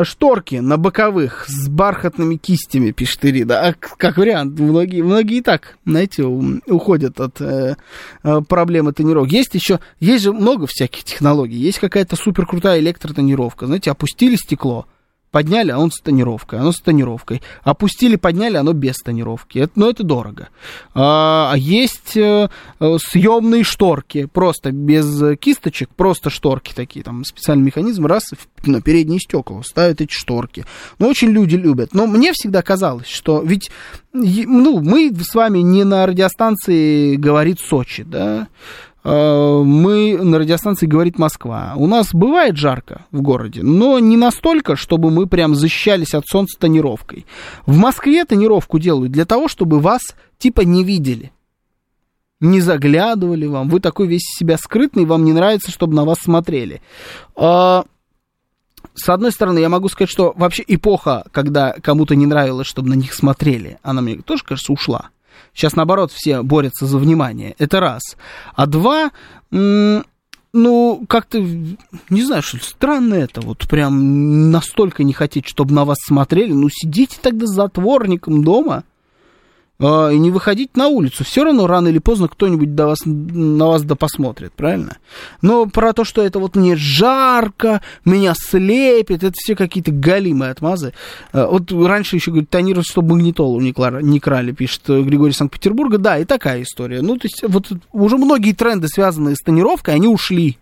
Шторки на боковых с бархатными кистями, пишет Ирида. А как вариант, многие, многие и так, знаете, уходят от э, э, проблемы тонировки. Есть еще, есть же много всяких технологий. Есть какая-то супер крутая электротонировка. Знаете, опустили стекло, Подняли, а он с тонировкой, оно с тонировкой. Опустили, подняли, оно без тонировки. Это, но это дорого. А, а есть э, съемные шторки, просто без кисточек, просто шторки такие, там специальный механизм, раз на передние стекла ставят эти шторки. Но очень люди любят. Но мне всегда казалось, что ведь ну, мы с вами не на радиостанции говорит Сочи, да, Э, мы на радиостанции «Говорит Москва». У нас бывает жарко в городе, но не настолько, чтобы мы прям защищались от солнца тонировкой. В Москве тонировку делают для того, чтобы вас типа не видели. Не заглядывали вам, вы такой весь себя скрытный, вам не нравится, чтобы на вас смотрели. А, с одной стороны, я могу сказать, что вообще эпоха, когда кому-то не нравилось, чтобы на них смотрели, она мне тоже, кажется, ушла. Сейчас, наоборот, все борются за внимание. Это раз. А два, ну, как-то, не знаю, что странно это, вот прям настолько не хотеть, чтобы на вас смотрели. Ну, сидите тогда с затворником дома и не выходить на улицу. Все равно рано или поздно кто-нибудь до вас, на вас да посмотрит, правильно? Но про то, что это вот мне жарко, меня слепит, это все какие-то галимые отмазы. Э, вот раньше еще, говорит, тонировать, чтобы магнитолу не, не крали, пишет Григорий Санкт-Петербурга. Да, и такая история. Ну, то есть вот уже многие тренды, связанные с тонировкой, они ушли.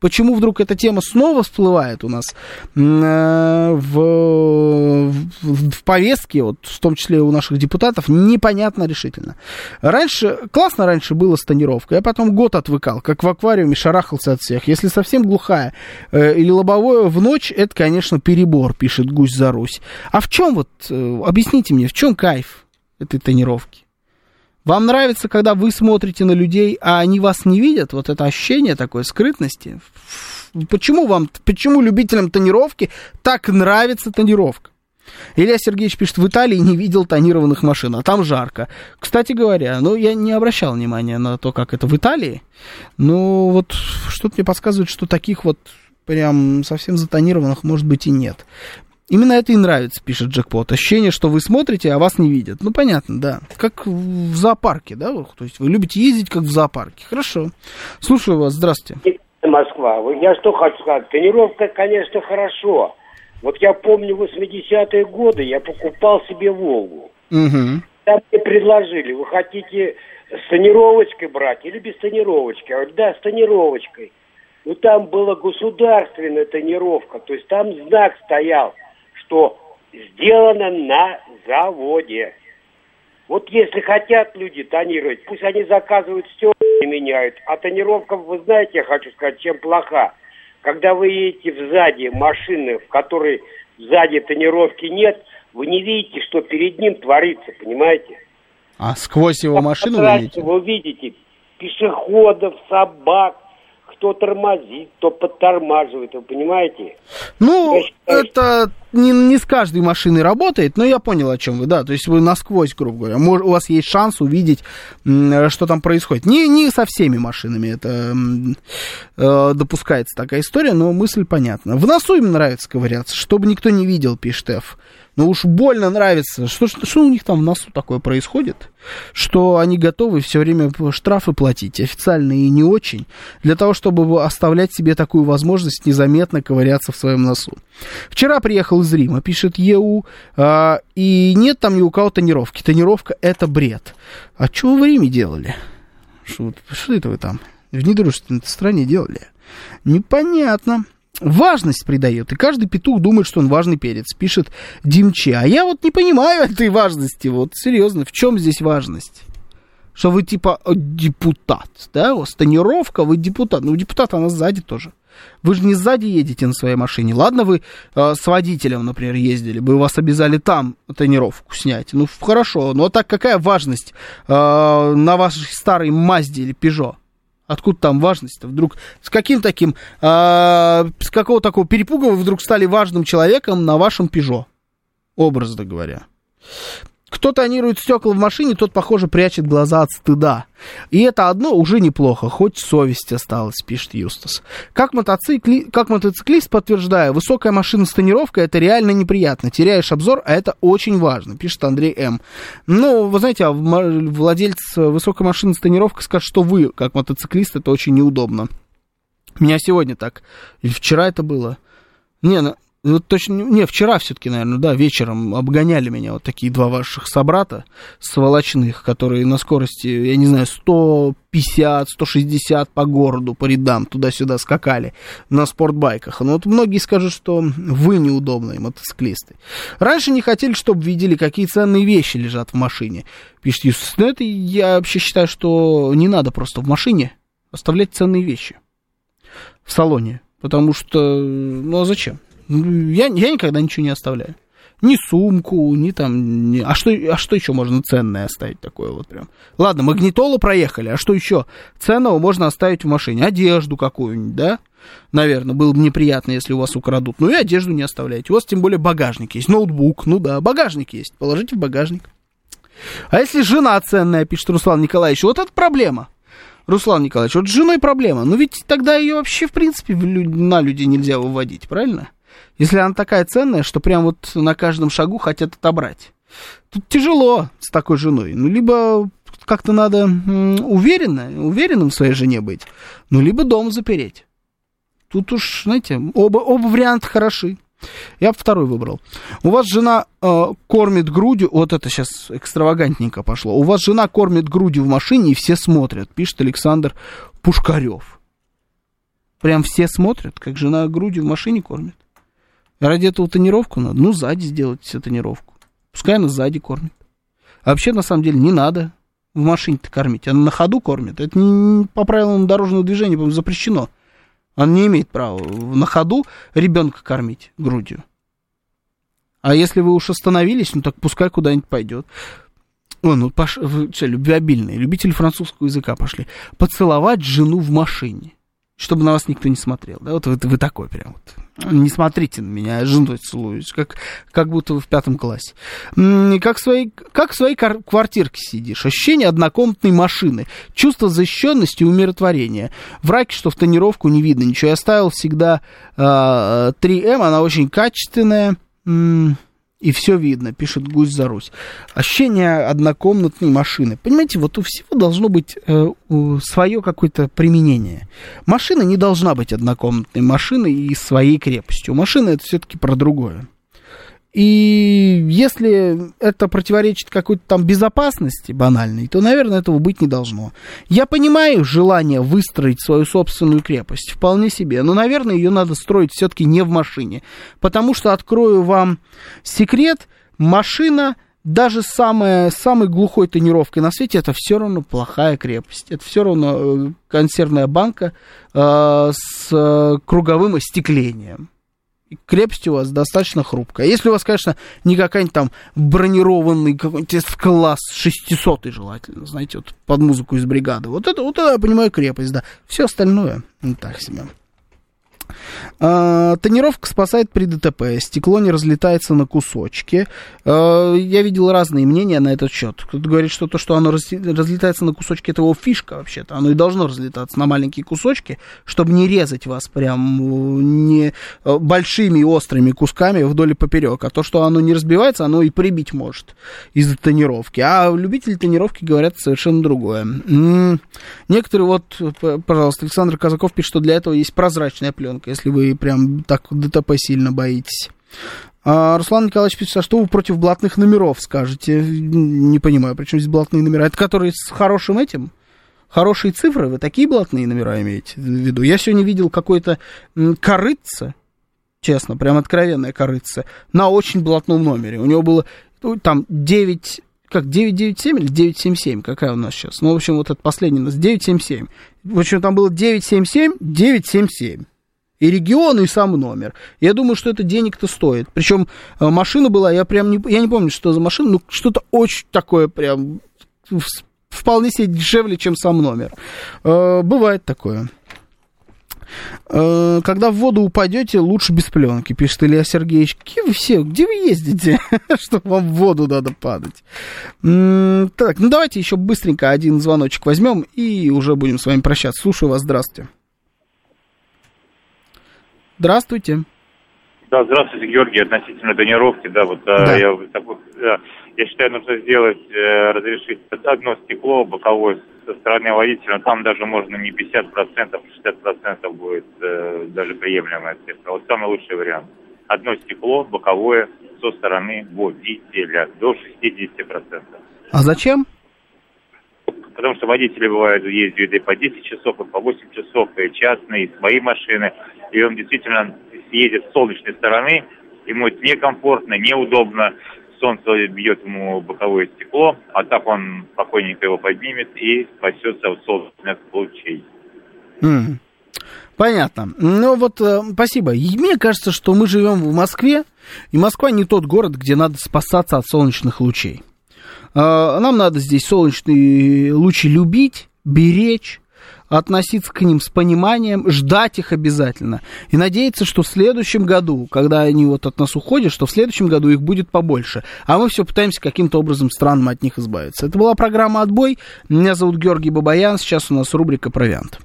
Почему вдруг эта тема снова всплывает у нас э, в, в, в повестке, вот, в том числе у наших депутатов, непонятно решительно. Раньше, классно раньше было с тонировкой, я потом год отвыкал, как в аквариуме шарахался от всех. Если совсем глухая э, или лобовое в ночь, это, конечно, перебор, пишет Гусь за Русь. А в чем вот, э, объясните мне, в чем кайф этой тонировки? Вам нравится, когда вы смотрите на людей, а они вас не видят? Вот это ощущение такой скрытности. Почему вам, почему любителям тонировки так нравится тонировка? Илья Сергеевич пишет, в Италии не видел тонированных машин, а там жарко. Кстати говоря, ну, я не обращал внимания на то, как это в Италии. Но вот что-то мне подсказывает, что таких вот прям совсем затонированных, может быть, и нет. Именно это и нравится, пишет Джекпот. Ощущение, что вы смотрите, а вас не видят. Ну, понятно, да. Как в зоопарке, да? То есть вы любите ездить, как в зоопарке. Хорошо. Слушаю вас. Здравствуйте. Москва. Я что хочу сказать. Тренировка, конечно, хорошо. Вот я помню 80-е годы, я покупал себе «Волгу». Угу. Там мне предложили, вы хотите с тонировочкой брать или без тонировочки? Я говорю, да, с тонировочкой. Ну, там была государственная тонировка, то есть там знак стоял – что сделано на заводе. Вот если хотят люди тонировать, пусть они заказывают стекла и меняют. А тонировка, вы знаете, я хочу сказать, чем плоха. Когда вы едете сзади машины, в которой сзади тонировки нет, вы не видите, что перед ним творится, понимаете? А сквозь его машину вы видите? Вы видите пешеходов, собак, кто тормозит, кто подтормаживает, вы понимаете? Ну, считаю, это не, не с каждой машиной работает, но я понял, о чем вы, да, то есть вы насквозь, грубо говоря, мож, у вас есть шанс увидеть, что там происходит. Не, не со всеми машинами это э, допускается такая история, но мысль понятна. В носу им нравится ковыряться, чтобы никто не видел, пишет Ф. Ну уж больно нравится. Что, что, что у них там в носу такое происходит? Что они готовы все время штрафы платить, официальные и не очень, для того, чтобы оставлять себе такую возможность незаметно ковыряться в своем носу. Вчера приехал из Рима, пишет ЕУ, а, и нет там ни у кого тонировки. Тонировка это бред. А что вы в Риме делали? Что, что это вы там в недружественной стране делали? Непонятно важность придает, и каждый петух думает, что он важный перец, пишет Димче. А я вот не понимаю [laughs] этой важности, вот серьезно, в чем здесь важность? Что вы типа депутат, да, у вас тонировка, вы депутат, ну депутат она сзади тоже. Вы же не сзади едете на своей машине. Ладно, вы э, с водителем, например, ездили, бы вас обязали там тонировку снять. Ну, хорошо, но так какая важность э, на вашей старой Мазде или Пежо? Откуда там важность-то? Вдруг с каким таким, э, с какого такого перепуга вы вдруг стали важным человеком на вашем Пежо? Образно говоря. Кто тонирует стекла в машине, тот, похоже, прячет глаза от стыда. И это одно уже неплохо, хоть совесть осталась, пишет Юстас. Как, мотоцикли... как мотоциклист, подтверждаю, высокая машина с тонировкой это реально неприятно. Теряешь обзор, а это очень важно, пишет Андрей М. Ну, вы знаете, а владелец высокой машины с тонировкой скажет, что вы, как мотоциклист, это очень неудобно. Меня сегодня так, или вчера это было. Не, ну, вот точно, не, вчера все-таки, наверное, да, вечером обгоняли меня вот такие два ваших собрата сволочных, которые на скорости, я не знаю, 150, 160 по городу, по рядам, туда-сюда скакали на спортбайках. Но вот многие скажут, что вы неудобные мотоциклисты. Раньше не хотели, чтобы видели, какие ценные вещи лежат в машине, пишет Юстас. Но это я вообще считаю, что не надо просто в машине оставлять ценные вещи в салоне. Потому что, ну а зачем? Я, я никогда ничего не оставляю. Ни сумку, ни там... Ни... А, что, а что еще можно ценное оставить такое вот прям? Ладно, магнитолу проехали, а что еще ценного можно оставить в машине? Одежду какую-нибудь, да? наверное, было бы неприятно, если у вас украдут. Ну и одежду не оставляйте. У вас тем более багажник есть, ноутбук, ну да, багажник есть, положите в багажник. А если жена ценная, пишет Руслан Николаевич, вот это проблема. Руслан Николаевич, вот с женой проблема. Ну ведь тогда ее вообще, в принципе, на людей нельзя выводить, правильно? Если она такая ценная, что прям вот на каждом шагу хотят отобрать. Тут тяжело с такой женой. Ну, либо как-то надо уверенно, уверенным в своей жене быть, ну, либо дом запереть. Тут уж, знаете, оба, оба варианта хороши. Я бы второй выбрал. У вас жена э, кормит грудью, вот это сейчас экстравагантненько пошло. У вас жена кормит грудью в машине, и все смотрят, пишет Александр Пушкарев. Прям все смотрят, как жена грудью в машине кормит. Ради этого тонировку надо. Ну, сзади сделать себе тонировку. Пускай она сзади кормит. А вообще, на самом деле, не надо в машине-то кормить. Она на ходу кормит. Это не, по правилам дорожного движения, по запрещено. Он не имеет права на ходу ребенка кормить грудью. А если вы уж остановились, ну так пускай куда-нибудь пойдет. О, ну, пош... что, любвеобильные, любители французского языка пошли. Поцеловать жену в машине, чтобы на вас никто не смотрел. Да, вот вы, вы такой прям вот не смотрите на меня, я женой целуюсь, как, как будто вы в пятом классе. Как в своей, как в своей квартирке сидишь. Ощущение однокомнатной машины. Чувство защищенности и умиротворения. В раке, что в тонировку не видно ничего. Я ставил всегда э, 3М, она очень качественная и все видно, пишет Гусь за Русь. Ощущение однокомнатной машины. Понимаете, вот у всего должно быть э, свое какое-то применение. Машина не должна быть однокомнатной машиной и своей крепостью. Машина это все-таки про другое. И если это противоречит какой-то там безопасности банальной, то, наверное, этого быть не должно. Я понимаю желание выстроить свою собственную крепость, вполне себе, но, наверное, ее надо строить все-таки не в машине. Потому что, открою вам секрет, машина даже самая, самой глухой тонировкой на свете, это все равно плохая крепость. Это все равно э, консервная банка э, с э, круговым остеклением крепость у вас достаточно хрупкая. Если у вас, конечно, не какая-нибудь там бронированный какой-нибудь класс 600 желательно, знаете, вот под музыку из бригады. Вот это, вот это я понимаю крепость, да. Все остальное, ну так себе. А, тонировка спасает при ДТП, стекло не разлетается на кусочки. А, я видел разные мнения на этот счет. Кто-то говорит, что то, что оно разлетается на кусочки, это его фишка вообще-то. Оно и должно разлетаться на маленькие кусочки, чтобы не резать вас прям не э, большими острыми кусками вдоль и поперек. А то, что оно не разбивается, оно и прибить может из-за тонировки. А любители тонировки говорят совершенно другое. Некоторые, вот, пожалуйста, Александр Казаков пишет, что для этого есть прозрачная пленка ребенка, если вы прям так ДТП сильно боитесь. А Руслан Николаевич пишет, а что вы против блатных номеров скажете? Не понимаю, причем здесь блатные номера? Это которые с хорошим этим? Хорошие цифры? Вы такие блатные номера имеете в виду? Я сегодня видел какой-то корыце, честно, прям откровенное корыце, на очень блатном номере. У него было ну, там 9 как 997 или 977, какая у нас сейчас? Ну, в общем, вот это последний у нас 977. В общем, там было 977, 977 и регион, и сам номер. Я думаю, что это денег-то стоит. Причем э, машина была, я прям не, я не помню, что за машина, но что-то очень такое прям вполне себе дешевле, чем сам номер. Э, бывает такое. Э, когда в воду упадете, лучше без пленки, пишет Илья Сергеевич. Где вы все? Где вы ездите, [laughs] что вам в воду надо падать? Так, ну давайте еще быстренько один звоночек возьмем и уже будем с вами прощаться. Слушаю вас, здравствуйте. Здравствуйте. Да, здравствуйте, Георгий. Относительно тонировки, да, вот да. Я, такой, да, я считаю, нужно сделать, э, разрешить одно стекло боковое со стороны водителя, там даже можно не 50%, 60% будет э, даже приемлемая цифра. Вот самый лучший вариант. Одно стекло боковое со стороны водителя до 60%. А зачем? Потому что водители бывают ездят и по 10 часов, и по 8 часов, и частные, и свои машины и он действительно едет с солнечной стороны, ему это некомфортно, неудобно, солнце бьет ему боковое стекло, а так он спокойненько его поднимет и спасется от солнечных лучей. Mm. Понятно. Ну вот, э, спасибо. И мне кажется, что мы живем в Москве, и Москва не тот город, где надо спасаться от солнечных лучей. Э, нам надо здесь солнечные лучи любить, беречь, относиться к ним с пониманием, ждать их обязательно. И надеяться, что в следующем году, когда они вот от нас уходят, что в следующем году их будет побольше. А мы все пытаемся каким-то образом странным от них избавиться. Это была программа «Отбой». Меня зовут Георгий Бабаян. Сейчас у нас рубрика «Провиант».